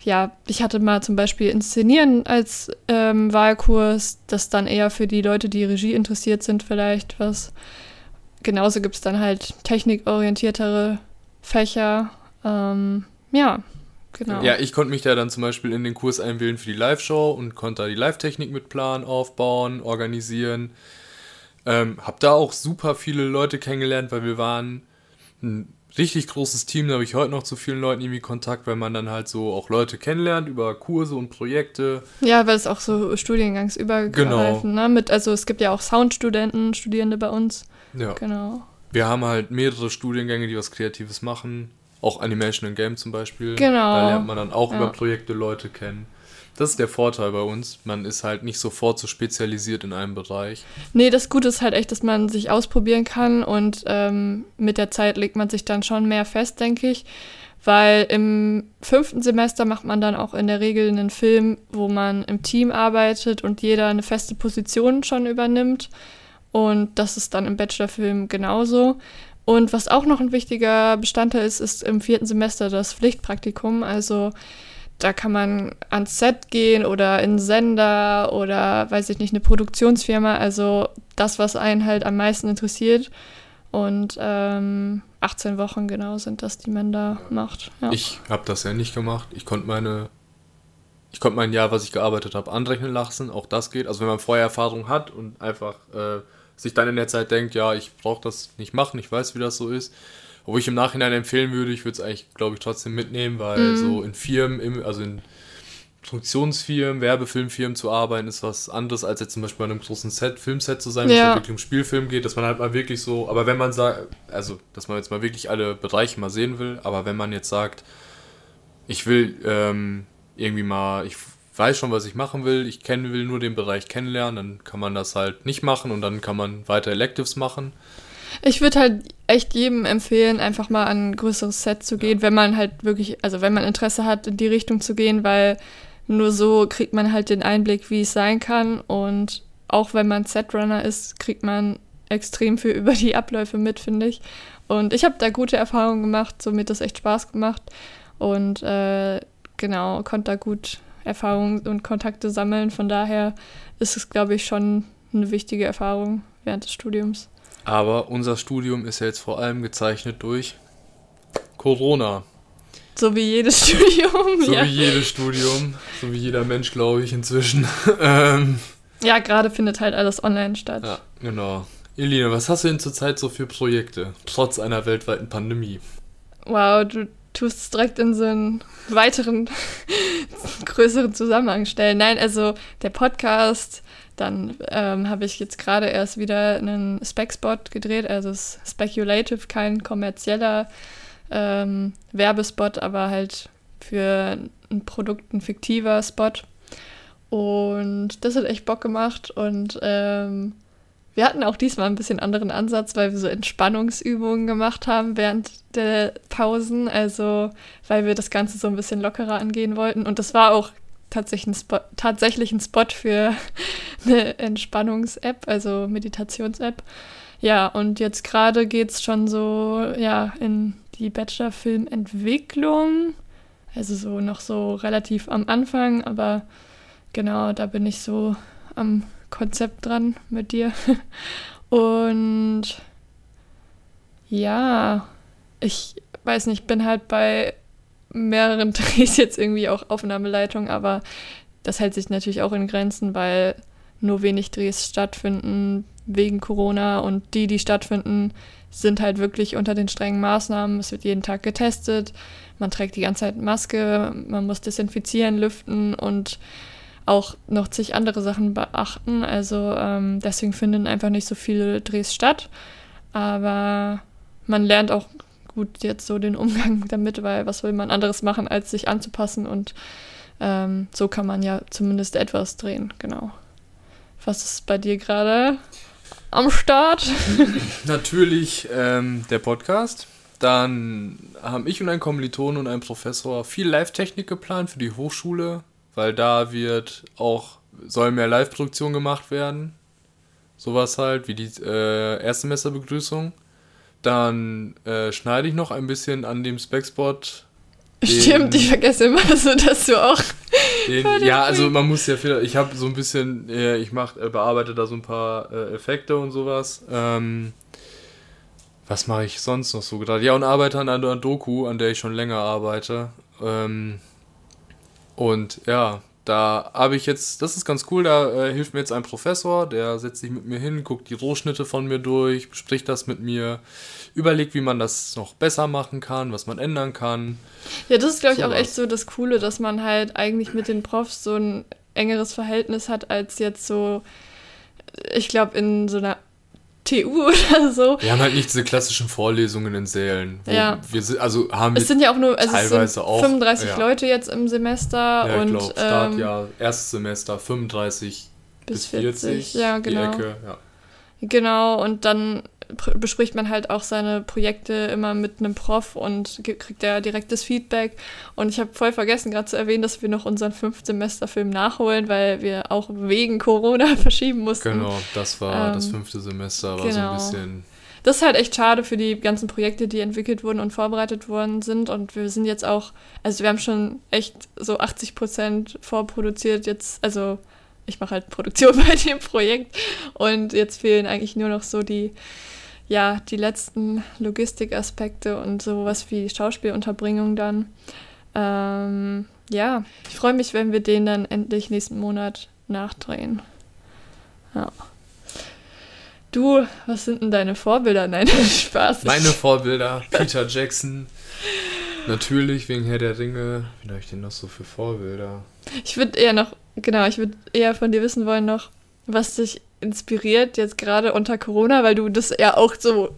Speaker 1: ja, ich hatte mal zum Beispiel Inszenieren als ähm, Wahlkurs, das dann eher für die Leute, die Regie interessiert sind, vielleicht was. Genauso gibt es dann halt technikorientiertere Fächer. Ähm, ja, genau.
Speaker 2: Ja, ich konnte mich da dann zum Beispiel in den Kurs einwählen für die Live-Show und konnte da die Live-Technik mit planen, aufbauen, organisieren. Ähm, hab da auch super viele Leute kennengelernt, weil wir waren ein richtig großes Team. Da habe ich heute noch zu vielen Leuten irgendwie Kontakt, weil man dann halt so auch Leute kennenlernt über Kurse und Projekte.
Speaker 1: Ja, weil es auch so studiengangsübergreifend, ne? Mit, also es gibt ja auch Soundstudenten, Studierende bei uns.
Speaker 2: Ja.
Speaker 1: Genau.
Speaker 2: Wir haben halt mehrere Studiengänge, die was Kreatives machen. Auch Animation and Game zum Beispiel.
Speaker 1: Genau.
Speaker 2: Da lernt man dann auch
Speaker 1: Ja.
Speaker 2: über Projekte Leute kennen. Das ist der Vorteil bei uns. Man ist halt nicht sofort so spezialisiert in einem Bereich.
Speaker 1: Nee, das Gute ist halt echt, dass man sich ausprobieren kann und ähm, mit der Zeit legt man sich dann schon mehr fest, denke ich. Weil im fünften Semester macht man dann auch in der Regel einen Film, wo man im Team arbeitet und jeder eine feste Position schon übernimmt. Und das ist dann im Bachelorfilm genauso. Und was auch noch ein wichtiger Bestandteil ist, ist im vierten Semester das Pflichtpraktikum. Also da kann man ans Set gehen oder in Sender oder weiß ich nicht, eine Produktionsfirma. Also das, was einen halt am meisten interessiert. Und ähm, 18 Wochen genau sind das, die man da macht. Ja.
Speaker 2: Ich habe das ja nicht gemacht. Ich konnte meine, ich konnte mein Jahr, was ich gearbeitet habe, anrechnen lassen. Auch das geht. Also wenn man vorher Erfahrung hat und einfach äh, sich dann in der Zeit denkt, ja, ich brauche das nicht machen, ich weiß, wie das so ist. Wo ich im Nachhinein empfehlen würde, ich würde es eigentlich, glaube ich, trotzdem mitnehmen, weil
Speaker 1: Mhm.
Speaker 2: so in Firmen, also in Produktionsfirmen, Werbefilmfirmen zu arbeiten, ist was anderes, als jetzt zum Beispiel bei einem großen Set, Filmset zu sein, wenn es
Speaker 1: Ja.
Speaker 2: wirklich um Spielfilm geht, dass man halt mal wirklich so, aber wenn man sagt, also, dass man jetzt mal wirklich alle Bereiche mal sehen will, aber wenn man jetzt sagt, ich will ähm, irgendwie mal, ich weiß schon, was ich machen will, ich kenn, will nur den Bereich kennenlernen, dann kann man das halt nicht machen und dann kann man weiter Electives machen.
Speaker 1: Ich würde halt echt jedem empfehlen, einfach mal an ein größeres Set zu gehen, wenn man halt wirklich, also wenn man Interesse hat, in die Richtung zu gehen, weil nur so kriegt man halt den Einblick, wie es sein kann. Und auch wenn man Setrunner ist, kriegt man extrem viel über die Abläufe mit, finde ich. Und ich habe da gute Erfahrungen gemacht, so mir hat das echt Spaß gemacht. Und äh, genau, konnte da gut Erfahrungen und Kontakte sammeln. Von daher ist es, glaube ich, schon eine wichtige Erfahrung während des Studiums.
Speaker 2: Aber unser Studium ist ja jetzt vor allem gezeichnet durch Corona.
Speaker 1: So wie jedes Studium,
Speaker 2: So
Speaker 1: ja.
Speaker 2: wie jedes Studium, so wie jeder Mensch, glaube ich, inzwischen. ähm,
Speaker 1: Ja, gerade findet halt alles online statt.
Speaker 2: ja, genau. Elina, was hast du denn zurzeit so für Projekte, trotz einer weltweiten Pandemie?
Speaker 1: Wow, du tust es direkt in so einen weiteren, größeren Zusammenhang stellen. Nein, also der Podcast, dann ähm, habe ich jetzt gerade erst wieder einen Spec-Spot gedreht, also Speculative, kein kommerzieller ähm, Werbespot, aber halt für ein Produkt ein fiktiver Spot. Und das hat echt Bock gemacht und ähm, wir hatten auch diesmal ein bisschen anderen Ansatz, weil wir so Entspannungsübungen gemacht haben während der Pausen, also weil wir das Ganze so ein bisschen lockerer angehen wollten. Und das war auch tatsächlich ein Spot, tatsächlich ein Spot für eine Entspannungs-App, also Meditations-App. Ja, und jetzt gerade geht es schon so ja, in die Bachelor-Filmentwicklung. Also so noch so relativ am Anfang, aber genau, da bin ich so am Konzept dran mit dir. Und ja, ich weiß nicht, bin halt bei mehreren Drehs jetzt irgendwie auch Aufnahmeleitung, aber das hält sich natürlich auch in Grenzen, weil nur wenig Drehs stattfinden wegen Corona und die, die stattfinden, sind halt wirklich unter den strengen Maßnahmen. Es wird jeden Tag getestet, man trägt die ganze Zeit Maske, man muss desinfizieren, lüften und auch noch zig andere Sachen beachten. Also ähm, deswegen finden einfach nicht so viele Drehs statt. Aber man lernt auch gut jetzt so den Umgang damit, weil was will man anderes machen, als sich anzupassen und ähm, so kann man ja zumindest etwas drehen, genau. Was ist bei dir gerade am Start?
Speaker 2: Natürlich ähm, der Podcast. Dann haben ich und ein Kommiliton und ein Professor viel Live-Technik geplant für die Hochschule weil da wird auch, soll mehr Live-Produktion gemacht werden. Sowas halt, wie die äh, Erstsemesterbegrüßung. Dann äh, schneide ich noch ein bisschen an dem Spec-Spot.
Speaker 1: Stimmt, ich vergesse immer so, dass du auch.
Speaker 2: Den, ja, also man muss ja viel. Ich habe so ein bisschen, äh, ich mach, äh, bearbeite da so ein paar äh, Effekte und sowas. Ähm, was mache ich sonst noch so gerade? Ja, und arbeite an einer Doku, an der ich schon länger arbeite. Ähm, und ja, da habe ich jetzt, das ist ganz cool, da äh, hilft mir jetzt ein Professor, der setzt sich mit mir hin, guckt die Rohschnitte von mir durch, bespricht das mit mir, überlegt, wie man das noch besser machen kann, was man ändern kann.
Speaker 1: Ja, das ist, glaube ich, so auch was. echt so das Coole, dass man halt eigentlich mit den Profs so ein engeres Verhältnis hat, als jetzt so, ich glaube, in so einer TU oder so.
Speaker 2: Wir haben halt nicht diese klassischen Vorlesungen in Sälen.
Speaker 1: ja.
Speaker 2: Wir sind, also haben
Speaker 1: es sind ja auch nur
Speaker 2: also teilweise
Speaker 1: auch 35
Speaker 2: ja.
Speaker 1: Leute jetzt im Semester
Speaker 2: ja,
Speaker 1: und
Speaker 2: glaub, Startjahr, ähm, erstes Semester 35 bis 40. 40
Speaker 1: ja, genau.
Speaker 2: Die Ecke, ja.
Speaker 1: Genau, und dann bespricht man halt auch seine Projekte immer mit einem Prof und kriegt ja direktes Feedback. Und ich habe voll vergessen, gerade zu erwähnen, dass wir noch unseren Fünfsemesterfilm nachholen, weil wir auch wegen Corona verschieben mussten.
Speaker 2: Genau, das war ähm, das fünfte Semester, war genau. so ein bisschen.
Speaker 1: Das ist halt echt schade für die ganzen Projekte, die entwickelt wurden und vorbereitet worden sind. Und wir sind jetzt auch, also wir haben schon echt so 80 Prozent vorproduziert jetzt, also ich mache halt Produktion bei dem Projekt und jetzt fehlen eigentlich nur noch so die ja, die letzten Logistikaspekte und sowas wie Schauspielunterbringung dann. Ähm, ja, ich freue mich, wenn wir den dann endlich nächsten Monat nachdrehen. Ja. Du, was sind denn deine Vorbilder? Nein, Spaß.
Speaker 2: Meine Vorbilder, Peter Jackson. Natürlich wegen Herr der Ringe. Wen habe ich denn noch so für Vorbilder?
Speaker 1: Ich würde eher noch, genau, ich würde eher von dir wissen wollen noch, was dich inspiriert jetzt gerade unter Corona, weil du das ja auch so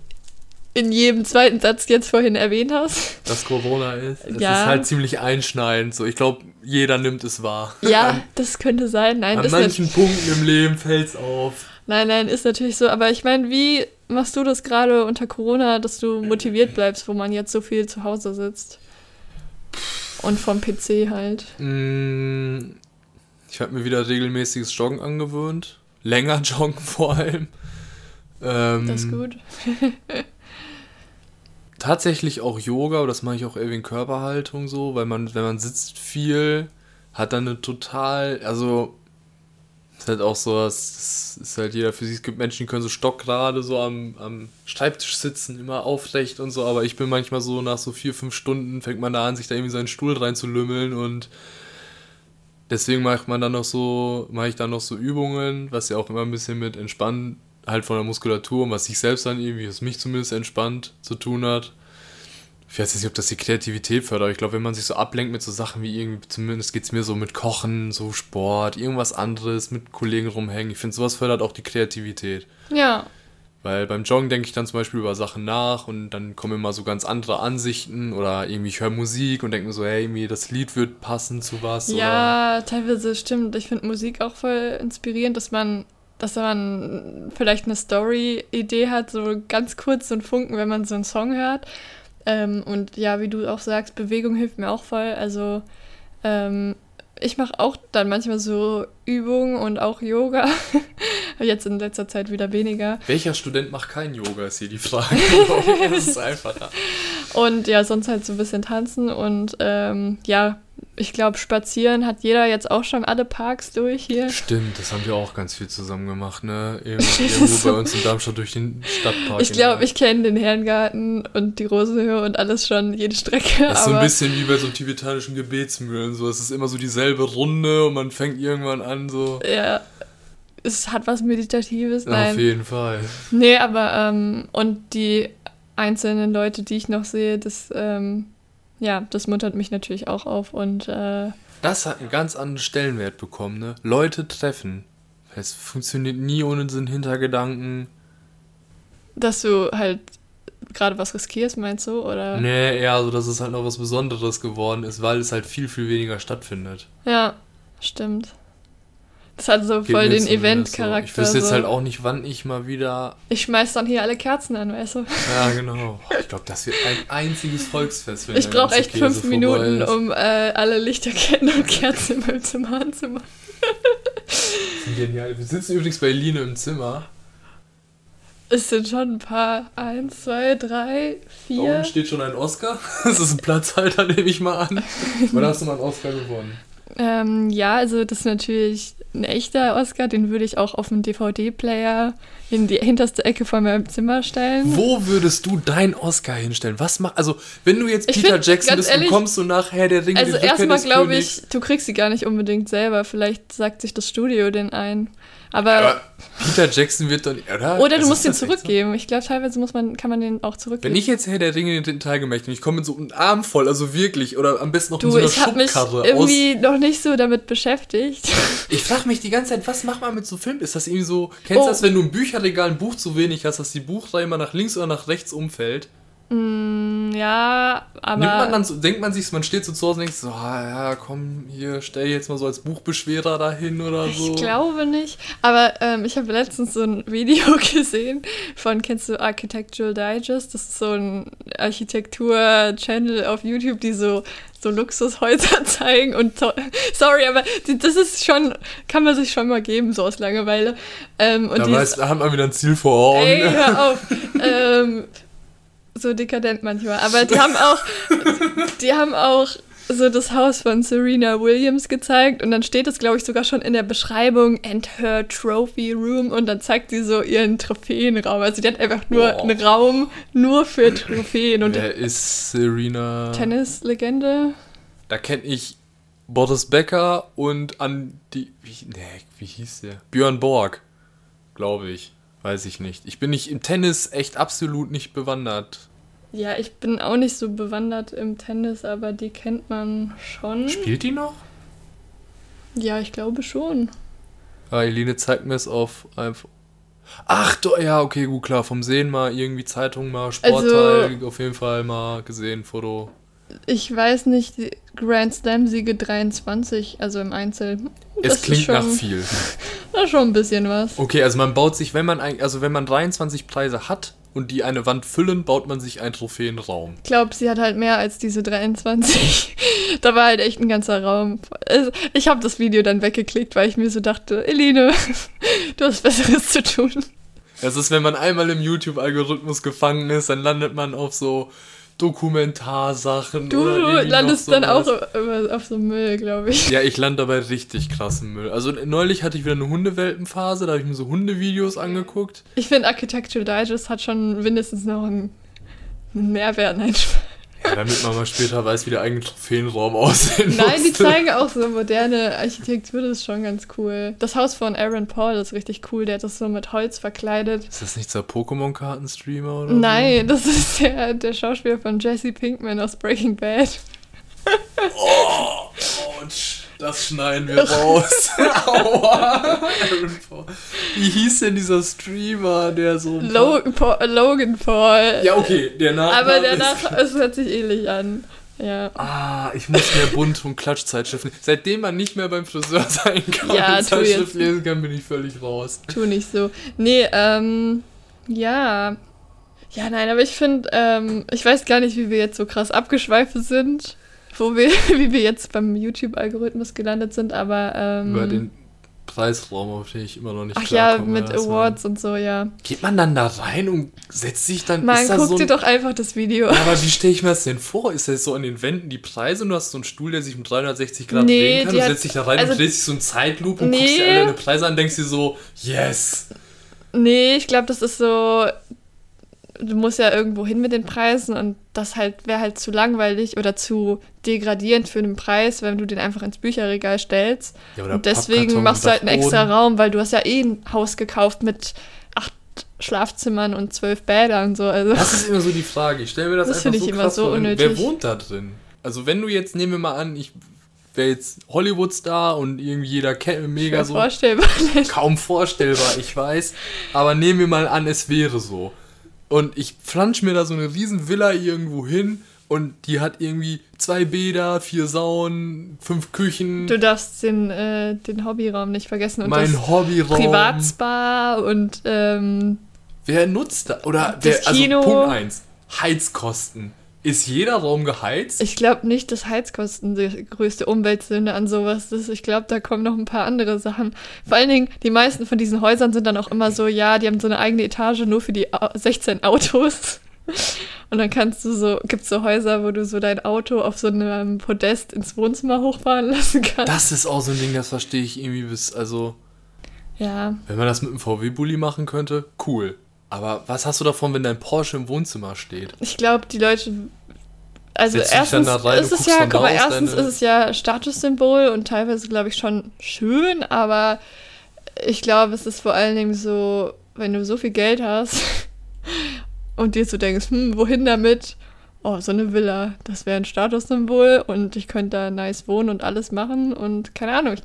Speaker 1: in jedem zweiten Satz jetzt vorhin erwähnt hast.
Speaker 2: Dass Corona ist. Das
Speaker 1: ja.
Speaker 2: ist halt ziemlich einschneidend. So, ich glaube, jeder nimmt es wahr.
Speaker 1: Ja, an, das könnte sein. Nein,
Speaker 2: an manchen. Punkten im Leben fällt es auf.
Speaker 1: Nein, nein, ist natürlich so. Aber ich meine, wie machst du das gerade unter Corona, dass du motiviert bleibst, wo man jetzt so viel zu Hause sitzt? Und vom PC halt.
Speaker 2: Mm, ich habe mir wieder regelmäßiges Joggen angewöhnt länger joggen vor allem.
Speaker 1: Ähm, das ist gut.
Speaker 2: tatsächlich auch Yoga, das mache ich auch eher wegen Körperhaltung so, weil man, wenn man sitzt viel, hat dann eine total, also ist halt auch so, das ist halt jeder für sich, es gibt Menschen, die können so stockgerade so am, am Schreibtisch sitzen, immer aufrecht und so, aber ich bin manchmal so, nach so vier, fünf Stunden fängt man da an, sich da irgendwie seinen Stuhl reinzulümmeln und Deswegen macht man dann noch so, mache ich dann noch so Übungen, was ja auch immer ein bisschen mit Entspannen halt von der Muskulatur und was sich selbst dann irgendwie, was mich zumindest entspannt zu tun hat. Ich weiß jetzt nicht, ob das die Kreativität fördert, aber ich glaube, wenn man sich so ablenkt mit so Sachen wie irgendwie, zumindest geht es mir so mit Kochen, so Sport, irgendwas anderes, mit Kollegen rumhängen. Ich finde, sowas fördert auch die Kreativität.
Speaker 1: Ja.
Speaker 2: Weil beim Joggen denke ich dann zum Beispiel über Sachen nach und dann kommen immer so ganz andere Ansichten oder irgendwie ich höre Musik und denke mir so, hey, irgendwie das Lied wird passen zu was.
Speaker 1: Ja, teilweise stimmt. Ich finde Musik auch voll inspirierend, dass man, dass man vielleicht eine Story-Idee hat, so ganz kurz so ein Funken, wenn man so einen Song hört. Ähm, und ja, wie du auch sagst, Bewegung hilft mir auch voll. Also ähm, ich mache auch dann manchmal so Übungen und auch Yoga. Jetzt in letzter Zeit wieder weniger.
Speaker 2: Welcher Student macht kein Yoga, ist hier die Frage. das ist einfacher.
Speaker 1: Und ja, sonst halt so ein bisschen tanzen und ähm, ja, ich glaube, spazieren hat jeder jetzt auch schon alle Parks durch hier.
Speaker 2: Stimmt, das haben wir auch ganz viel zusammen gemacht, ne? Irgendwo, irgendwo bei uns in Darmstadt durch den Stadtpark.
Speaker 1: Ich glaube, ich kenne den Herrengarten und die Rosenhöhe und alles schon, jede Strecke.
Speaker 2: Das ist so ein bisschen wie bei so tibetanischen Gebetsmühlen. So. Es ist immer so dieselbe Runde und man fängt irgendwann an, so.
Speaker 1: Ja. Es hat was Meditatives. Nein.
Speaker 2: Auf jeden Fall.
Speaker 1: Nee, aber, ähm, und die einzelnen Leute, die ich noch sehe, das, ähm, ja, das muntert mich natürlich auch auf und äh,
Speaker 2: das hat einen ganz anderen Stellenwert bekommen, ne? Leute treffen. Es funktioniert nie ohne den Hintergedanken.
Speaker 1: Dass du halt gerade was riskierst, meinst du? Oder?
Speaker 2: Nee, eher so, dass es halt noch was Besonderes geworden ist, weil es halt viel, viel weniger stattfindet.
Speaker 1: Ja, stimmt. Das hat so Geht voll den Event-Charakter.
Speaker 2: So. Ich wüsste jetzt halt auch nicht, wann ich mal wieder.
Speaker 1: Ich schmeiß dann hier alle Kerzen an, weißt du?
Speaker 2: Ja, genau. Ich glaube, das wird ein einziges Volksfest.
Speaker 1: Wenn ich brauche echt fünf Minuten, um äh, alle Lichterketten und Kerzen in meinem Zimmer anzumachen.
Speaker 2: Genial. Wir sitzen übrigens bei Line im Zimmer.
Speaker 1: Es sind schon ein paar. Eins, zwei, drei, vier.
Speaker 2: Da oben steht schon ein Oscar. Das ist ein Platzhalter, nehme ich mal an. Wann hast du mal einen Oscar gewonnen?
Speaker 1: Ähm, ja, also das ist natürlich ein echter Oscar, den würde ich auch auf einen DVD-Player in die hinterste Ecke von meinem Zimmer stellen.
Speaker 2: Wo würdest du deinen Oscar hinstellen? Was mach, also wenn du jetzt Peter find, Jackson bist ehrlich, und kommst du nachher der Ringe
Speaker 1: Also erstmal glaube ich, du kriegst sie gar nicht unbedingt selber. Vielleicht sagt sich das Studio den ein. Aber,
Speaker 2: aber Peter Jackson wird dann.
Speaker 1: Oder, oder du musst ihn zurückgeben. So? Ich glaube, teilweise muss man, kann man den auch zurückgeben.
Speaker 2: Wenn ich jetzt Herr der Ringe in den Teil gemächt und ich komme mit so einem Arm voll, also wirklich, oder am besten noch
Speaker 1: du,
Speaker 2: mit so einer
Speaker 1: ich Schubkarre mich irgendwie aus. noch nicht so damit beschäftigt.
Speaker 2: Ich frage mich die ganze Zeit, was macht man mit so Filmen? Ist das irgendwie so. Kennst du oh. das, wenn du im Bücherregal ein Buch zu wenig hast, dass die Buchreihe immer nach links oder nach rechts umfällt?
Speaker 1: Mm, ja, aber.
Speaker 2: Nimmt man dann denkt man sich, man steht so zu Hause und denkt so, ah, ja, komm, hier, stell jetzt mal so als Buchbeschwerer dahin oder so.
Speaker 1: Ich glaube nicht. Aber ähm, ich habe letztens so ein Video gesehen von, kennst du Architectural Digest? Das ist so ein Architektur-Channel auf YouTube, die so so Luxushäuser zeigen und sorry, aber das ist schon, kann man sich schon mal geben, so aus Langeweile. Ähm, und
Speaker 2: da, weiß, da haben wir wieder ein Ziel vor Augen.
Speaker 1: Ey, hör auf. ähm, so dekadent manchmal. Aber die haben auch, die haben auch so das Haus von Serena Williams gezeigt und dann steht es, glaube ich, sogar schon in der Beschreibung and her trophy room und dann zeigt sie so ihren Trophäenraum. Also die hat einfach nur wow. einen Raum nur für Trophäen. Und
Speaker 2: Wer ist Serena?
Speaker 1: Tennislegende.
Speaker 2: Da kenne ich Boris Becker und an die, wie, nee, wie hieß der? Björn Borg, glaube ich. Weiß ich nicht. Ich bin nicht im Tennis echt absolut nicht bewandert.
Speaker 1: Ja, ich bin auch nicht so bewandert im Tennis, aber die kennt man schon.
Speaker 2: Spielt die noch?
Speaker 1: Ja, ich glaube schon.
Speaker 2: Ah, Eline zeigt mir es auf einfach. Ach, do, ja, okay, gut, klar. Vom Sehen mal irgendwie Zeitung mal, Sportteil, also, auf jeden Fall mal gesehen, Foto.
Speaker 1: Ich weiß nicht, Grand Slam-Siege 23, also im Einzel.
Speaker 2: Es klingt schon, nach viel.
Speaker 1: Das ist schon ein bisschen was.
Speaker 2: Okay, also man baut sich, wenn man also wenn man 23 Preise hat und die eine Wand füllen, baut man sich einen Trophäenraum.
Speaker 1: Ich glaube, sie hat halt mehr als diese 23. da war halt echt ein ganzer Raum. Ich habe das Video dann weggeklickt, weil ich mir so dachte, Eline, du hast Besseres zu tun.
Speaker 2: Es ist, wenn man einmal im YouTube-Algorithmus gefangen ist, dann landet man auf so Dokumentarsachen.
Speaker 1: Du landest dann auch auf so Müll, glaube ich.
Speaker 2: Ja, ich lande dabei richtig krassen Müll. Also neulich hatte ich wieder eine Hundewelpenphase, da habe ich mir so Hundevideos angeguckt.
Speaker 1: Ich finde Architectural Digest hat schon mindestens noch einen, einen Mehrwert. Nein,
Speaker 2: Ja, damit man mal später weiß, wie der eigene Trophäenraum aussehen
Speaker 1: Nein, die
Speaker 2: musste.
Speaker 1: zeigen auch so moderne Architektur, das ist schon ganz cool. Das Haus von Aaron Paul ist richtig cool, der hat das so mit Holz verkleidet.
Speaker 2: Ist das nicht der Pokémon-Karten-Streamer oder
Speaker 1: Nein, das ist der, der Schauspieler von Jesse Pinkman aus Breaking Bad.
Speaker 2: so? Oh, ouch. Das schneiden wir raus. Aua. Wie hieß denn dieser Streamer, der so... ein paar-
Speaker 1: Lo Paul, Logan Paul.
Speaker 2: Ja, okay, der Nachname
Speaker 1: Aber der Nach es hört sich ähnlich an. Ja.
Speaker 2: Ah, ich muss mehr Bunt- und Klatschzeitschriften. Seitdem man nicht mehr beim Friseur sein kann
Speaker 1: Ja,
Speaker 2: und. Zeitschrift lesen kann, bin ich völlig raus.
Speaker 1: Tu nicht so. Nee, ähm, ja. Ja, nein, aber ich finde, ähm, ich weiß gar nicht, wie wir jetzt so krass abgeschweift sind, wo wir, wie wir jetzt beim YouTube-Algorithmus gelandet sind, aber, ähm,
Speaker 2: Über den Preisraum, auf den ich immer noch nicht
Speaker 1: ach ja, mit
Speaker 2: man-
Speaker 1: Awards und so, ja.
Speaker 2: Geht man dann da rein und setzt sich dann...
Speaker 1: Man,
Speaker 2: ist da so
Speaker 1: dir
Speaker 2: ein,
Speaker 1: doch einfach das Video
Speaker 2: Ja, aber wie stelle ich mir das denn vor? Ist das so an den Wänden die Preise und du hast so einen Stuhl, der sich um 360 Grad
Speaker 1: Nee,
Speaker 2: drehen kann? Du setzt dich da rein
Speaker 1: also-
Speaker 2: und drehst dich so in Zeitlupe und
Speaker 1: Nee.
Speaker 2: guckst dir alle deine Preise an und denkst dir so, yes!
Speaker 1: Nee, ich glaube, das ist so. Du musst ja irgendwo hin mit den Preisen und das halt wäre halt zu langweilig oder zu degradierend für einen Preis, wenn du den einfach ins Bücherregal stellst.
Speaker 2: Ja,
Speaker 1: und deswegen machst du halt einen extra. Raum, weil du hast ja eh ein Haus gekauft mit acht Schlafzimmern und zwölf Bädern und so. Also
Speaker 2: Das ist immer so die Frage. Ich stelle mir das,
Speaker 1: Das
Speaker 2: einfach
Speaker 1: finde
Speaker 2: so
Speaker 1: ich immer
Speaker 2: krass
Speaker 1: so
Speaker 2: vor.
Speaker 1: Unnötig.
Speaker 2: Wer wohnt da drin? Also wenn du jetzt, nehmen wir mal an, ich wäre jetzt Hollywood-Star und irgendwie jeder kennt mega
Speaker 1: schwer
Speaker 2: so.
Speaker 1: vorstellbar.
Speaker 2: Kaum vorstellbar, ich weiß. Aber nehmen wir mal an, es wäre so. Und ich flansch mir da so eine riesen Villa irgendwo hin und die hat irgendwie zwei Bäder, vier Saunen, fünf Küchen,
Speaker 1: Du darfst den, äh, den Hobbyraum nicht vergessen und
Speaker 2: mein
Speaker 1: das
Speaker 2: Hobbyraum.
Speaker 1: Privatspa und ähm,
Speaker 2: Wer nutzt da? Oder
Speaker 1: Das
Speaker 2: wer, also
Speaker 1: Kino.
Speaker 2: Punkt 1. Heizkosten. Ist jeder Raum geheizt?
Speaker 1: Ich glaube nicht, dass Heizkosten die größte Umweltsünde an sowas ist. Ich glaube, da kommen noch ein paar andere Sachen. Vor allen Dingen, die meisten von diesen Häusern sind dann auch immer so, ja, die haben so eine eigene Etage nur für die Au- 16 Autos. Und dann kannst du so, gibt es so Häuser, wo du so dein Auto auf so einem Podest ins Wohnzimmer hochfahren lassen kannst.
Speaker 2: Das ist auch so ein Ding, das verstehe ich irgendwie bis, also,
Speaker 1: ja,
Speaker 2: wenn man das mit einem VW-Bully machen könnte, cool. Aber was hast du davon, wenn dein Porsche im Wohnzimmer steht?
Speaker 1: ich glaube, die Leute. Also
Speaker 2: dann
Speaker 1: erstens
Speaker 2: rein
Speaker 1: ist es ja, guck mal, erstens ist es ja Statussymbol und teilweise, glaube ich, schon schön, aber ich glaube, es ist vor allen Dingen so, wenn du so viel Geld hast und dir so denkst, hm, wohin damit? Oh, so eine Villa, das wäre ein Statussymbol und ich könnte da nice wohnen und alles machen und keine Ahnung.
Speaker 2: Ich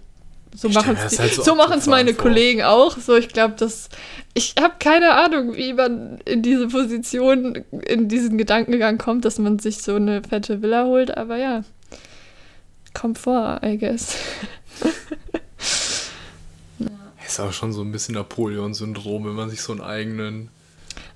Speaker 2: stell
Speaker 1: machen es
Speaker 2: halt so
Speaker 1: so meine
Speaker 2: vor.
Speaker 1: Kollegen auch. So, ich glaube, dass ich habe keine Ahnung, wie man in diese Position, in diesen Gedankengang kommt, dass man sich so eine fette Villa holt, aber ja. Kommt vor, I guess.
Speaker 2: Ist auch schon so ein bisschen Napoleon-Syndrom, wenn man sich so einen eigenen.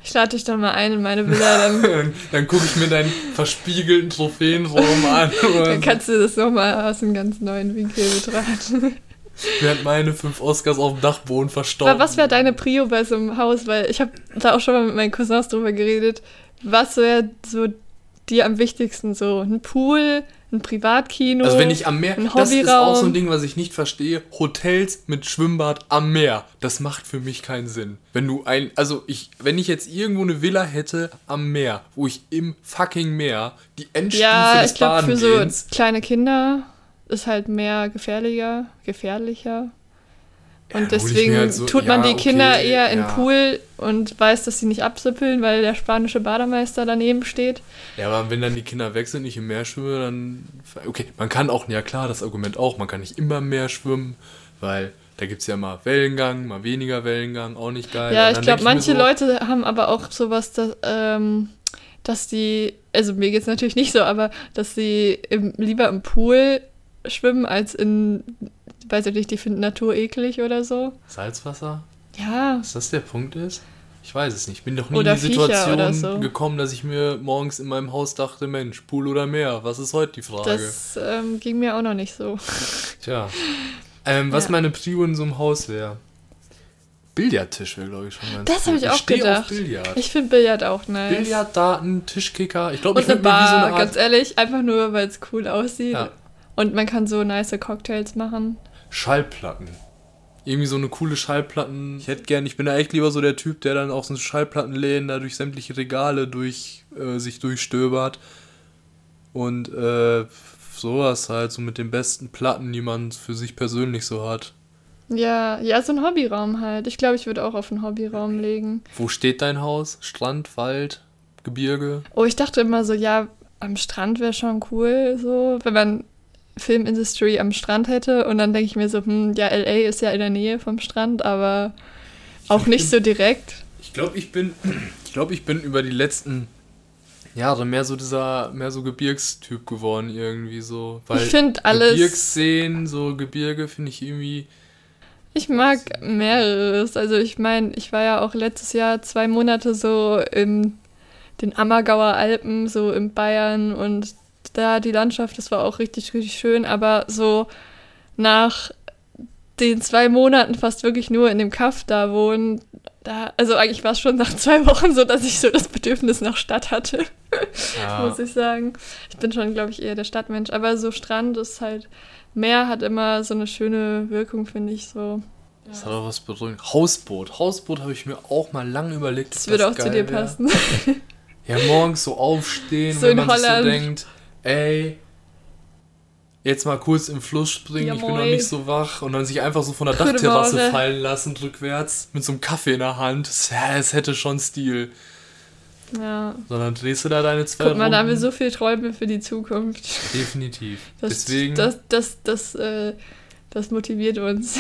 Speaker 1: Ich lade dich doch mal ein in meine Villa, dann,
Speaker 2: dann dann gucke ich mir deinen verspiegelten Trophäenraum an.
Speaker 1: dann kannst du das nochmal aus einem ganz neuen Winkel betrachten.
Speaker 2: während meine fünf Oscars auf dem Dachboden verstorben.
Speaker 1: Aber was wäre deine Prio bei so einem Haus? Weil ich habe da auch schon mal mit meinen Cousins drüber geredet. Was wäre so dir am wichtigsten? So ein Pool, ein Privatkino?
Speaker 2: Also wenn ich am Meer,
Speaker 1: ein
Speaker 2: das ist auch so ein Ding, was ich nicht verstehe. Hotels mit Schwimmbad am Meer, das macht für mich keinen Sinn. Wenn du ein, also ich, wenn ich jetzt irgendwo eine Villa hätte am Meer, wo ich im fucking Meer die Endstufe
Speaker 1: Ja,
Speaker 2: des
Speaker 1: ich glaube, für so kleine Kinder ist halt mehr gefährlicher, gefährlicher.
Speaker 2: Ja,
Speaker 1: Und
Speaker 2: mir
Speaker 1: deswegen
Speaker 2: halt so-
Speaker 1: tut man
Speaker 2: ja,
Speaker 1: die Kinder
Speaker 2: okay,
Speaker 1: eher in
Speaker 2: ja.
Speaker 1: Pool und weiß, dass sie nicht absippeln, weil der spanische Bademeister daneben steht.
Speaker 2: Ja, aber wenn dann die Kinder weg sind, ich im Meer schwimme, dann. Okay, man kann auch, ja klar, das Argument auch, man kann nicht immer im Meer schwimmen, weil da gibt es ja mal Wellengang, mal weniger Wellengang, auch nicht geil.
Speaker 1: Ja, ich glaube, manche
Speaker 2: so,
Speaker 1: Leute haben aber auch sowas, dass, ähm, dass die, also mir geht's natürlich nicht so, aber dass sie im, lieber im Pool schwimmen als in, weiß ich nicht, die finden Natur eklig oder so.
Speaker 2: Salzwasser?
Speaker 1: Ja,
Speaker 2: Dass das der Punkt ist? Ich weiß es nicht. Ich bin doch nie
Speaker 1: Oder
Speaker 2: in die
Speaker 1: Viecher
Speaker 2: Situation
Speaker 1: so.
Speaker 2: gekommen, dass ich mir morgens in meinem Haus dachte, Mensch, Pool oder Meer? Was ist heute die Frage?
Speaker 1: das ähm, ging mir auch noch nicht so.
Speaker 2: Tja. Ähm, was
Speaker 1: Ja.
Speaker 2: meine Prio in so einem Haus wäre? Billardtisch wäre, glaube ich, schon ganz
Speaker 1: Das habe ich auch
Speaker 2: steh
Speaker 1: gedacht.
Speaker 2: Auf Billard.
Speaker 1: Ich finde Billard auch nice.
Speaker 2: Billarddaten, Tischkicker. Ich glaube, ich
Speaker 1: eine
Speaker 2: würde mir wie so
Speaker 1: Bar,
Speaker 2: eine Art
Speaker 1: ganz ehrlich, einfach nur, weil es cool aussieht.
Speaker 2: Ja.
Speaker 1: Und man kann so nice Cocktails machen.
Speaker 2: Schallplatten. Irgendwie so eine coole Schallplatten. Ich hätte gern, ich bin da echt lieber so der Typ, der dann auch so Schallplattenläden da durch sämtliche Regale durch äh, sich durchstöbert. und äh, sowas halt, so mit den besten Platten, die man für sich persönlich so hat.
Speaker 1: Ja, ja, so ein Hobbyraum halt. Ich glaube, ich würde auch auf einen Hobbyraum legen.
Speaker 2: Wo steht dein Haus? Strand, Wald, Gebirge?
Speaker 1: Oh, ich dachte immer so, ja, am Strand wäre schon cool, so, wenn man Filmindustry am Strand hätte. Und dann denke ich mir so, hm, ja, LA ist ja in der Nähe vom Strand, aber auch nicht so direkt.
Speaker 2: Ich glaube, ich bin, ich glaube, ich bin über die letzten Jahre mehr so dieser, mehr so Gebirgstyp geworden irgendwie so. Weil
Speaker 1: ich finde alles.
Speaker 2: Gebirgsseen, so Gebirge finde ich irgendwie.
Speaker 1: Ich mag mehreres. Also ich meine, ich war ja auch letztes Jahr zwei Monate so in den Ammergauer Alpen, so in Bayern und da die Landschaft, das war auch richtig, richtig schön, aber so nach den zwei Monaten fast wirklich nur in dem Kaff da wohnen, da, also eigentlich war es schon nach zwei Wochen so, dass ich so das Bedürfnis nach Stadt hatte, ja. muss ich sagen. Ich bin schon, glaube ich, eher der Stadtmensch, aber so Strand ist halt, Meer hat immer so eine schöne Wirkung, finde ich so.
Speaker 2: Das hat auch was beruhigend. Hausboot. Hausboot habe ich mir auch mal lange überlegt.
Speaker 1: Das würde auch zu dir passen.
Speaker 2: Ja, morgens so aufstehen, so wenn man Holland. sich so denkt, ey, jetzt mal kurz im Fluss springen, ja, ich bin noch nicht so wach und dann sich einfach so von der Dachterrasse fallen lassen, rückwärts, mit so einem Kaffee in der Hand. Es hätte schon Stil.
Speaker 1: Ja.
Speaker 2: Sondern drehst du da deine zwei
Speaker 1: Guck mal, da haben wir so viele Träume für die Zukunft.
Speaker 2: Definitiv.
Speaker 1: Das,
Speaker 2: Deswegen.
Speaker 1: Das, das, das, äh, das motiviert uns.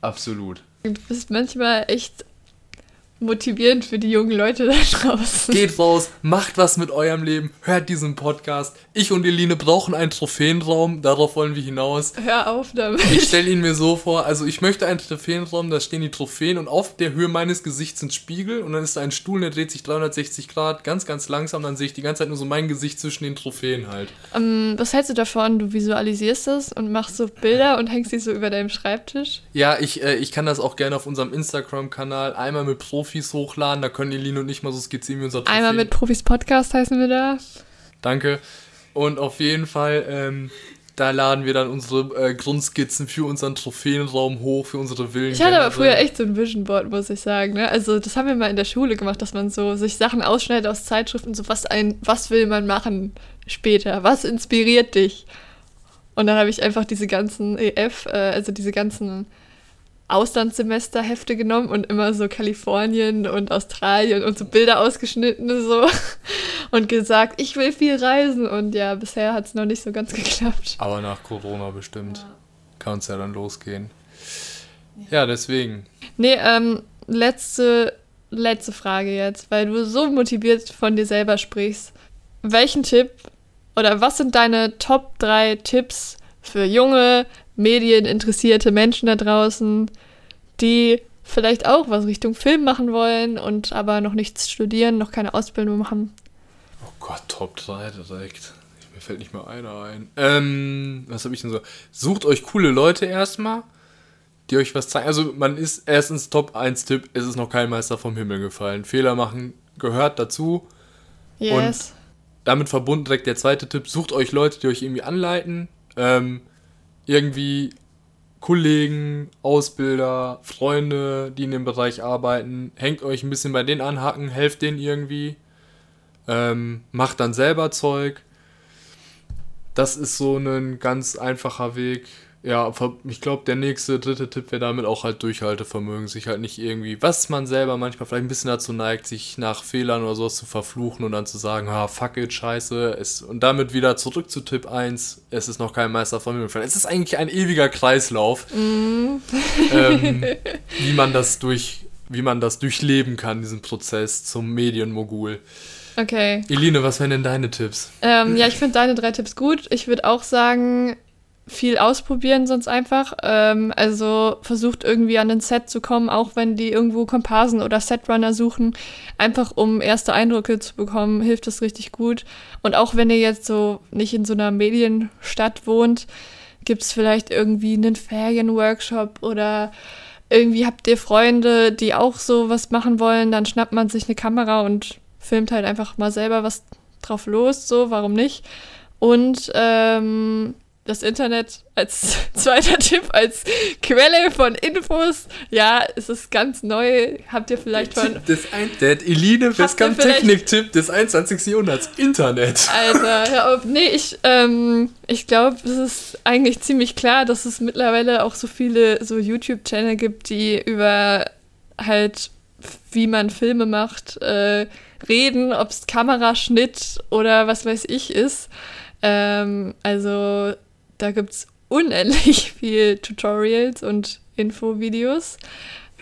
Speaker 2: Absolut.
Speaker 1: Du bist manchmal echt motivierend für die jungen Leute da draußen.
Speaker 2: Geht raus, macht was mit eurem Leben, hört diesen Podcast. Ich und Eline brauchen einen Trophäenraum, darauf wollen wir hinaus.
Speaker 1: Hör auf damit.
Speaker 2: Ich stelle ihn mir so vor, also ich möchte einen Trophäenraum, da stehen die Trophäen und auf der Höhe meines Gesichts sind Spiegel und dann ist da ein Stuhl, der dreht sich 360 Grad, ganz, ganz langsam, dann sehe ich die ganze Zeit nur so mein Gesicht zwischen den Trophäen halt.
Speaker 1: Um, ähm, was hältst du davon? Du visualisierst das und machst so Bilder und hängst sie so über deinem Schreibtisch?
Speaker 2: Ja, ich, äh, ich kann das auch gerne auf unserem Instagram-Kanal einmal mit Profi Profis hochladen. Da können Eline und ich mal so skizzieren, wie unser
Speaker 1: Trophäen. Einmal mit Profis Podcast heißen wir da.
Speaker 2: Danke. Und auf jeden Fall, ähm, da laden wir dann unsere äh, Grundskizzen für unseren Trophäenraum hoch, für unsere Villen.
Speaker 1: Ich hatte aber früher echt so ein Vision Board, muss ich sagen. Ne? Also das haben wir mal in der Schule gemacht, dass man so sich Sachen ausschneidet aus Zeitschriften, so was ein, was will man machen später, was inspiriert dich? Und dann habe ich einfach diese ganzen EF, äh, also diese ganzen Auslandssemesterhefte genommen und immer so Kalifornien und Australien und so Bilder ausgeschnitten so und gesagt, ich will viel reisen und ja, bisher hat es noch nicht so ganz geklappt.
Speaker 2: Aber nach Corona bestimmt ja. kann es ja dann losgehen. Ja, deswegen.
Speaker 1: Nee, ähm, letzte, letzte Frage jetzt, weil du so motiviert von dir selber sprichst. Welchen Tipp oder was sind deine Top 3 Tipps für junge, medieninteressierte Menschen da draußen, die vielleicht auch was Richtung Film machen wollen und aber noch nichts studieren, noch keine Ausbildung machen.
Speaker 2: Oh Gott, Top 3 direkt. Mir fällt nicht mal einer ein. Ähm, was habe ich denn so? Sucht euch coole Leute erstmal, die euch was zeigen. Also man ist erstens Top 1 Tipp, es ist noch kein Meister vom Himmel gefallen. Fehler machen gehört dazu.
Speaker 1: Yes. Und
Speaker 2: damit verbunden direkt der zweite Tipp, sucht euch Leute, die euch irgendwie anleiten. Ähm, irgendwie Kollegen, Ausbilder, Freunde, die in dem Bereich arbeiten, hängt euch ein bisschen bei denen anhaken, helft denen irgendwie, ähm, macht dann selber Zeug. Das ist so ein ganz einfacher Weg, ja, ich glaube, der nächste, dritte Tipp wäre damit auch halt Durchhaltevermögen. Sich halt nicht irgendwie, was man selber manchmal vielleicht ein bisschen dazu neigt, sich nach Fehlern oder sowas zu verfluchen und dann zu sagen, ha, fuck it, scheiße. Es, und damit wieder zurück zu Tipp 1, es ist noch kein Meister von mir. Es ist eigentlich ein ewiger Kreislauf, mm. ähm, wie man das durch, wie man das durchleben kann, diesen Prozess zum Medienmogul.
Speaker 1: Okay.
Speaker 2: Eline, was wären denn deine Tipps?
Speaker 1: Ähm, ja, ich finde deine drei Tipps gut. Ich würde auch sagen, viel ausprobieren, sonst einfach. Ähm, also versucht irgendwie an ein Set zu kommen, auch wenn die irgendwo Komparsen oder Setrunner suchen, einfach um erste Eindrücke zu bekommen, hilft das richtig gut. Und auch wenn ihr jetzt so nicht in so einer Medienstadt wohnt, gibt es vielleicht irgendwie einen Ferienworkshop oder irgendwie habt ihr Freunde, die auch so was machen wollen, dann schnappt man sich eine Kamera und filmt halt einfach mal selber was drauf los, so, warum nicht? Und ähm, das Internet als zweiter Tipp, als Quelle von Infos. Ja, es ist ganz neu. Habt ihr vielleicht von.
Speaker 2: Das ein, der Eline Westkamp Technik-Tipp des 21. Jahrhunderts. Internet.
Speaker 1: Alter, hör auf. Nee, ich, ähm, ich glaube, es ist eigentlich ziemlich klar, dass es mittlerweile auch so viele so YouTube-Channel gibt, die über halt, wie man Filme macht, äh, reden, ob es Kameraschnitt oder was weiß ich ist. Ähm, also da gibt es unendlich viel Tutorials und Infovideos.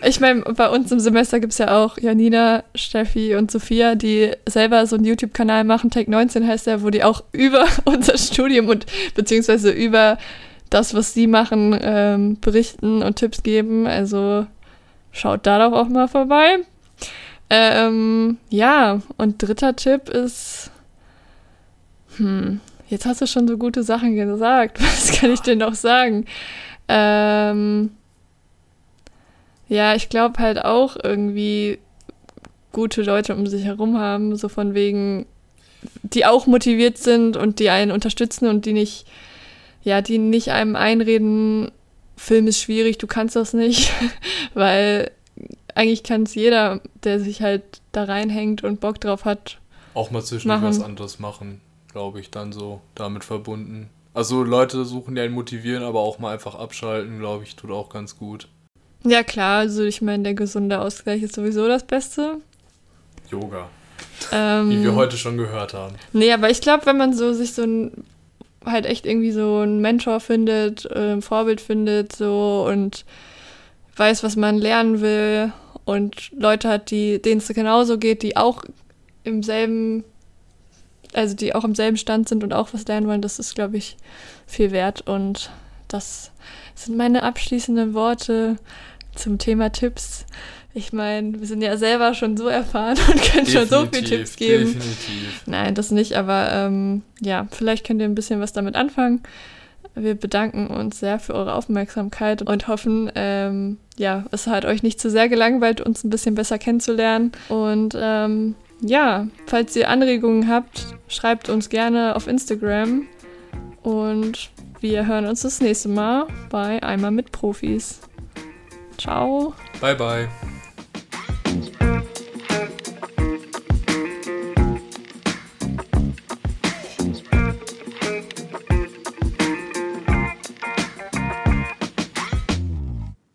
Speaker 1: Ich meine, bei uns im Semester gibt es ja auch Janina, Steffi und Sophia, die selber so einen YouTube-Kanal machen. Tech 19 heißt der, wo die auch über unser Studium und beziehungsweise über das, was sie machen, ähm, berichten und Tipps geben. Also schaut da doch auch mal vorbei. Ähm, ja, und dritter Tipp ist, hm, Jetzt hast du schon so gute Sachen gesagt. Was kann ich denn noch sagen? Ähm, ja, ich glaube halt auch irgendwie gute Leute um sich herum haben, so von wegen, die auch motiviert sind und die einen unterstützen und die nicht, ja, die nicht einem einreden, Film ist schwierig, du kannst das nicht, weil eigentlich kann es jeder, der sich halt da reinhängt und Bock drauf hat.
Speaker 2: Auch mal zwischendurch was anderes machen glaube ich, dann so damit verbunden. Also Leute suchen ja ein Motivieren, aber auch mal einfach abschalten, glaube ich, tut auch ganz gut.
Speaker 1: Ja klar, also ich meine, der gesunde Ausgleich ist sowieso das Beste.
Speaker 2: Yoga. Ähm, Wie wir heute schon gehört haben.
Speaker 1: Nee, aber ich glaube, wenn man so sich so ein halt echt irgendwie so einen Mentor findet, äh, ein Vorbild findet, so und weiß, was man lernen will und Leute hat, die denen es genauso geht, die auch im selben also die auch im selben Stand sind und auch was lernen wollen, das ist, glaube ich, viel wert. Und das sind meine abschließenden Worte zum Thema Tipps. Ich meine, wir sind ja selber schon so erfahren und können definitiv, schon so viele Tipps geben. Definitiv. Nein, das nicht, aber ähm, ja, vielleicht könnt ihr ein bisschen was damit anfangen. Wir bedanken uns sehr für eure Aufmerksamkeit und hoffen, ähm, ja, es hat euch nicht zu sehr gelangweilt, uns ein bisschen besser kennenzulernen. Und ähm, ja, falls ihr Anregungen habt, schreibt uns gerne auf Instagram. Und wir hören uns das nächste Mal bei Einmal mit Profis. Ciao.
Speaker 2: Bye, bye.